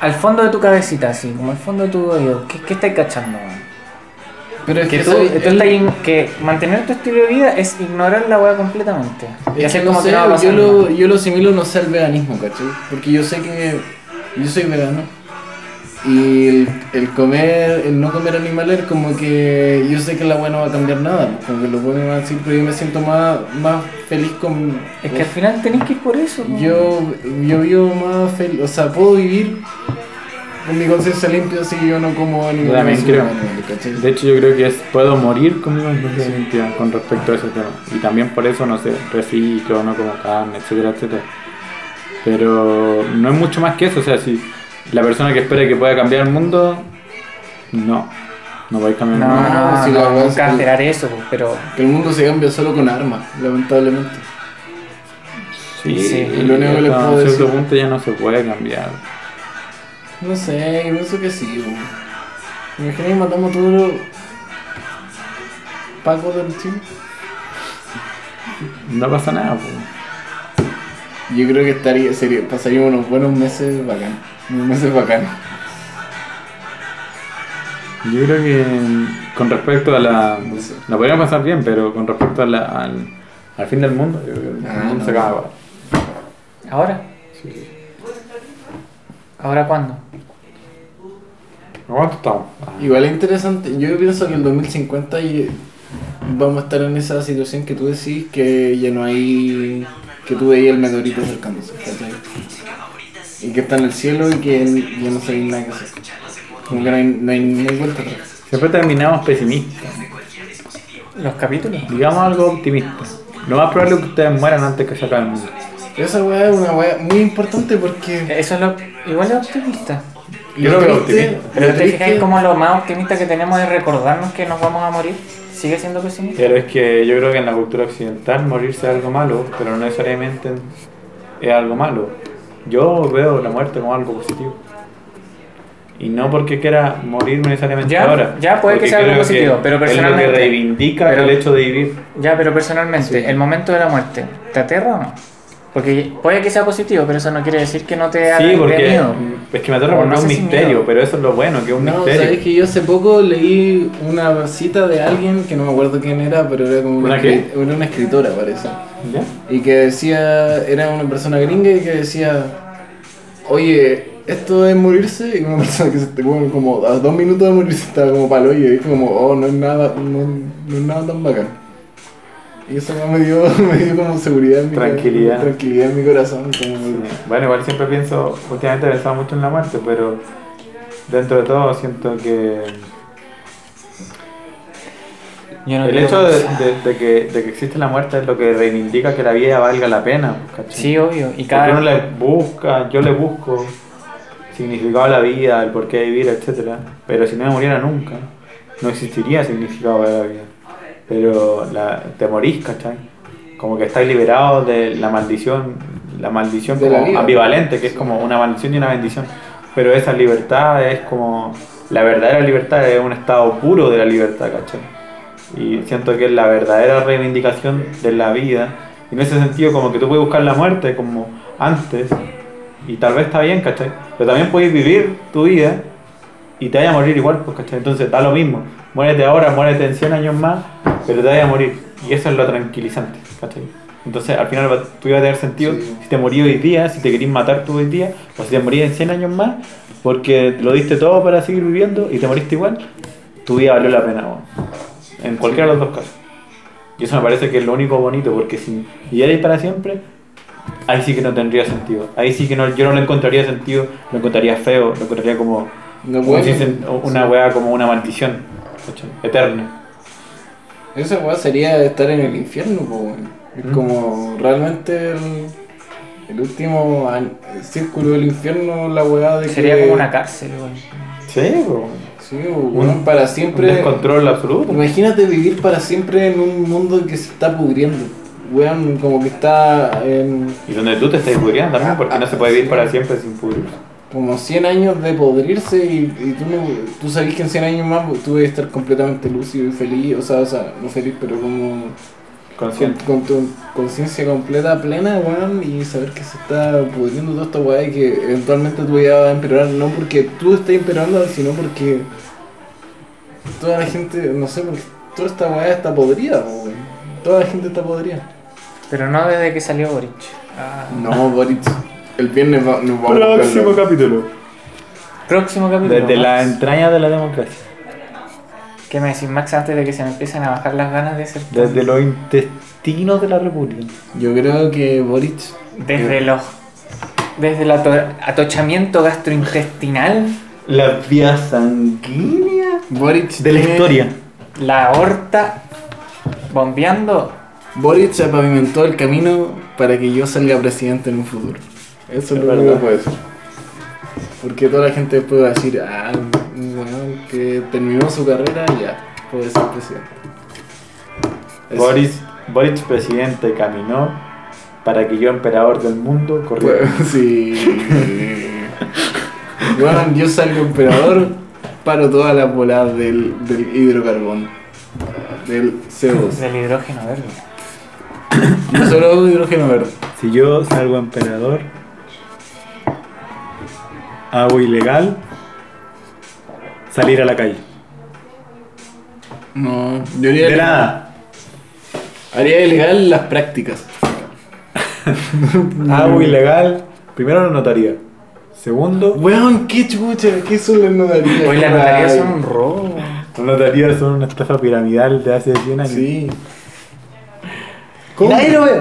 al fondo de tu cabecita, así, como al fondo de tu oído, ¿qué, qué estás cachando? man? Pero es Que que, tú, ¿sabes? tú El- estás in- que mantener tu estilo de vida es ignorar la weá completamente. Y hacer no como sé, que no va a yo lo, yo lo asimilo no sé al veganismo, ¿cachai? Porque yo sé que yo soy vegano y el, el comer, el no comer animales como que yo sé que la weá no va a cambiar nada, como que lo a decir, pero yo me siento más, más feliz con... Es que al final tenés que ir por eso. po. Yo, yo vivo más feliz, o sea, puedo vivir con mi conciencia limpia si yo no como animales. Yo también no creo. ¿cachai? De hecho, yo creo que es, puedo morir con mi conciencia limpia con respecto a ese tema. Y también por eso, no sé, reciclo, no como carne, etcétera, etcétera. Pero no es mucho más que eso. O sea, si la persona que espera que pueda cambiar el mundo, no. No va a cambiar No, el mundo. no, si no, la weá nunca alterar eso, pero Que el mundo se cambia solo con armas, lamentablemente. Sí, Sí, y lo único que les hasta puedo cierto decir- punto ya no se puede cambiar. No sé, yo pienso que sí, weón. Imagina que matamos a todos los pacos del Chile. No pasa nada, pues. Yo creo que estaría, sería, pasaríamos unos buenos meses bacanos. Unos meses bacanos. Yo creo que con respecto a la. No sé. La podríamos pasar bien, pero con respecto a la- al, al fin del mundo, yo creo que Ah, el mundo no. se acaba. igual. ¿ahora? ¿Ahora cuándo? ¿A cuánto estamos? Ah, Igual es interesante. Yo pienso que en el 2050 y- vamos a estar en esa situación que tú decís que ya no hay. que tú veías el meteorito acercándose, ¿cachai? Y que está en el cielo y que ya no sabéis nada que hacer. Como que no hay, no hay, no hay vuelta atrás. Siempre terminamos pesimistas. Los capítulos. Digamos algo optimista. Lo más probable es que ustedes mueran antes que se acabe el mundo. Esa weá es una weá muy importante porque. Eso es lo. Igual es optimista. Yo lo veo optimista. Pero lo te fijas triste- como lo más optimista que tenemos es recordarnos que nos vamos a morir. ¿Sigue siendo pesimista? Pero es que yo creo que en la cultura occidental morirse es algo malo, pero no necesariamente es algo malo. Yo veo la muerte como algo positivo. Y no porque quiera morirme necesariamente Ya, ahora. ya puede que sea algo positivo, pero Es lo personalmente- que reivindica pero- el hecho de vivir. Ya, pero personalmente, el momento de la muerte, ¿te aterra o no? Porque puede que sea positivo, pero eso no quiere decir que no te haga Sí, porque miedo. es que me aterra O porque no es un misterio, pero eso es lo bueno, que es un No, misterio. sabes que yo hace poco leí una cita de alguien que no me acuerdo quién era, pero era como ¿Una escri- qué? era una escritora, parece. ¿Ya? Y que decía, era una persona gringa y que decía, oye, esto es morirse, y una persona que se te como, como a dos minutos de morirse estaba como palo y dijo como, oh, no es nada, no, no es nada tan bacán. Y eso me dio, me dio como seguridad en mi Tranquilidad. tranquilidad en mi corazón. Como, Bueno, igual siempre pienso, últimamente he pensado mucho en la muerte, pero dentro de todo siento que Yo no el hecho de, de- de que, de que existe la muerte es lo que reivindica que la vida valga la pena. ¿cachai? Sí, obvio. Y Porque cada uno le busca, yo le busco significado a la vida, el por qué vivir, etc. Pero si no me muriera nunca, no existiría significado para la vida. Pero la, te morís, ¿cachai? Como que estás liberado de la maldición, la maldición De la como vida. ambivalente, que es como una maldición y una bendición. Pero esa libertad es como, la verdadera libertad es un estado puro de la libertad, ¿cachai? Y siento que es la verdadera reivindicación de la vida. Y en ese sentido, como que tú puedes buscar la muerte como antes, y tal vez está bien, ¿cachai? Pero también puedes vivir tu vida y te vaya a morir igual, pues, ¿cachai? Entonces da lo mismo. Muérete ahora, muérete en 100 años más, pero te vaya a morir. Y eso es lo tranquilizante, ¿cachai? Entonces al final tú ibas a tener sentido Sí. si te morí hoy día, si te querís matar tú hoy día, o si te morís en 100 años más, porque lo diste todo para seguir viviendo y te moriste igual, tu vida valió la pena, weón. En cualquiera de los dos casos. Y eso me parece que es lo único bonito, porque si vivierais para siempre, ahí sí que no tendría sentido. Ahí sí que no, yo no lo encontraría sentido, lo encontraría feo, lo encontraría como, No, bueno, una sí. weá, como una maldición, ¿cachai? eterna. Esa weá sería estar en el infierno, po, weón. Es Mm. como realmente el, el último el círculo del infierno, la weá de sería que. como una cárcel, weón. Sí. Sí, weón, para un siempre. descontrol absoluto. Imagínate vivir para siempre en un mundo que se está pudriendo. Weón, como que está en Y donde tú te estás pudriendo también, porque no se puede vivir para siempre sin pudrirse. Como 100 años de podrirse y, y tú, no, tú sabes que en 100 años más tú vas a estar completamente lúcido y feliz, o sea, o sea no feliz, pero como con, Consciente. con tu conciencia completa, plena, weón, y saber que se está pudriendo toda esta weá y que eventualmente tu vida va a empeorar, no porque tú estés empeorando, sino porque toda la gente, no sé, porque toda esta weá está podrida, weón. Toda la gente está podrida. Pero no desde que salió Boric. Ah. No, Boris, el viernes va, nos vamos a Próximo capítulo. Próximo capítulo. Desde la Max. entraña de la democracia. ¿Qué me decís, Max, antes de que se me empiecen a bajar las ganas de ser Desde los intestinos de la república. Yo creo que Boric Desde los. Desde el ato- atochamiento gastrointestinal, La vía sanguínea Boric de la historia. la aorta bombeando. Boric se pavimentó el camino para que yo salga presidente en un futuro. Eso es lo único que puedo decir. Porque toda la gente a decir, ah, weón que terminó su carrera, ya, puede ser presidente. Eso. Boris, Boris presidente caminó para que yo, emperador del mundo, corriera. Pues, sí. bueno, yo salgo emperador, paro todas las bolas del, del hidrocarbón, del CO2. Del hidrógeno verde. Yo solo hago hidrógeno verde. Si yo salgo emperador, hago ilegal salir a la calle. No, yo haría, De nada. haría ilegal las prácticas. Hago ilegal, primero la notaría. Segundo, Weón, qué chucha, ¿qué son las notarías? Hoy las notarías son un robo. las notarías son una estafa piramidal de hace 100 años. Sí. ¿Cómo? Nadie lo ve.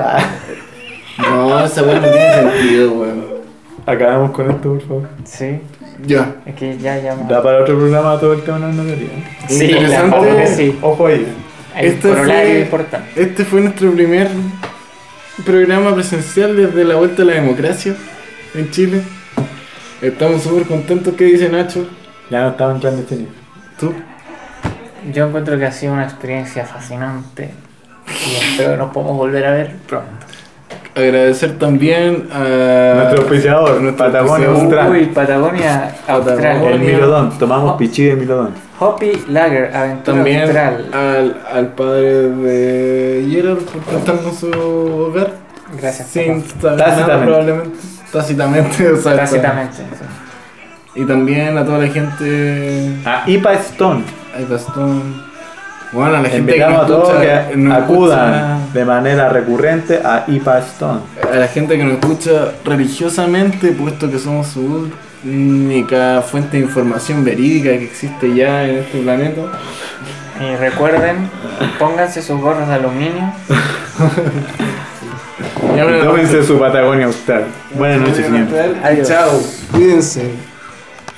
No, esa weón no tiene sentido, weón. Acabamos con esto, por favor. Sí. Ya. Es que ya ya. Da para otro programa todo el tema de las notarías. Sí, Interesante. la- ojo que sí. Ojo ahí. Este fue- importante. Este fue nuestro primer programa presencial desde la vuelta a la democracia en Chile. Estamos súper contentos. ¿Qué dice Nacho? Ya no estaban clandestinos. ¿Tú? Yo encuentro que ha sido una experiencia fascinante y espero que nos podamos volver a ver pronto. Agradecer también a Nuestro auspiciador, nuestro Patagonia. Austral. Uy, Patagonia Austral. El Milodón, tomamos Oh. pichí de Milodón. Hoppy Lager Aventura También Austral. al, al padre de Gerard por prestarnos su hogar. Gracias. Sin saber nada, probablemente. Tácitamente, o sea, Tácitamente. sí. Y también a toda la gente. A IPA Stone. Ay, Gastón. Bueno, a la gente que Invitamos a nos todos escucha, que nos acudan escucha- de manera recurrente a IPA Stone. a la gente que nos escucha religiosamente, puesto que somos su única fuente de información verídica que existe ya en este planeta. Y recuerden, pónganse sus gorros de aluminio. Tómense su Patagonia Austral. Buenas noches, señor. Adiós. Chao, cuídense.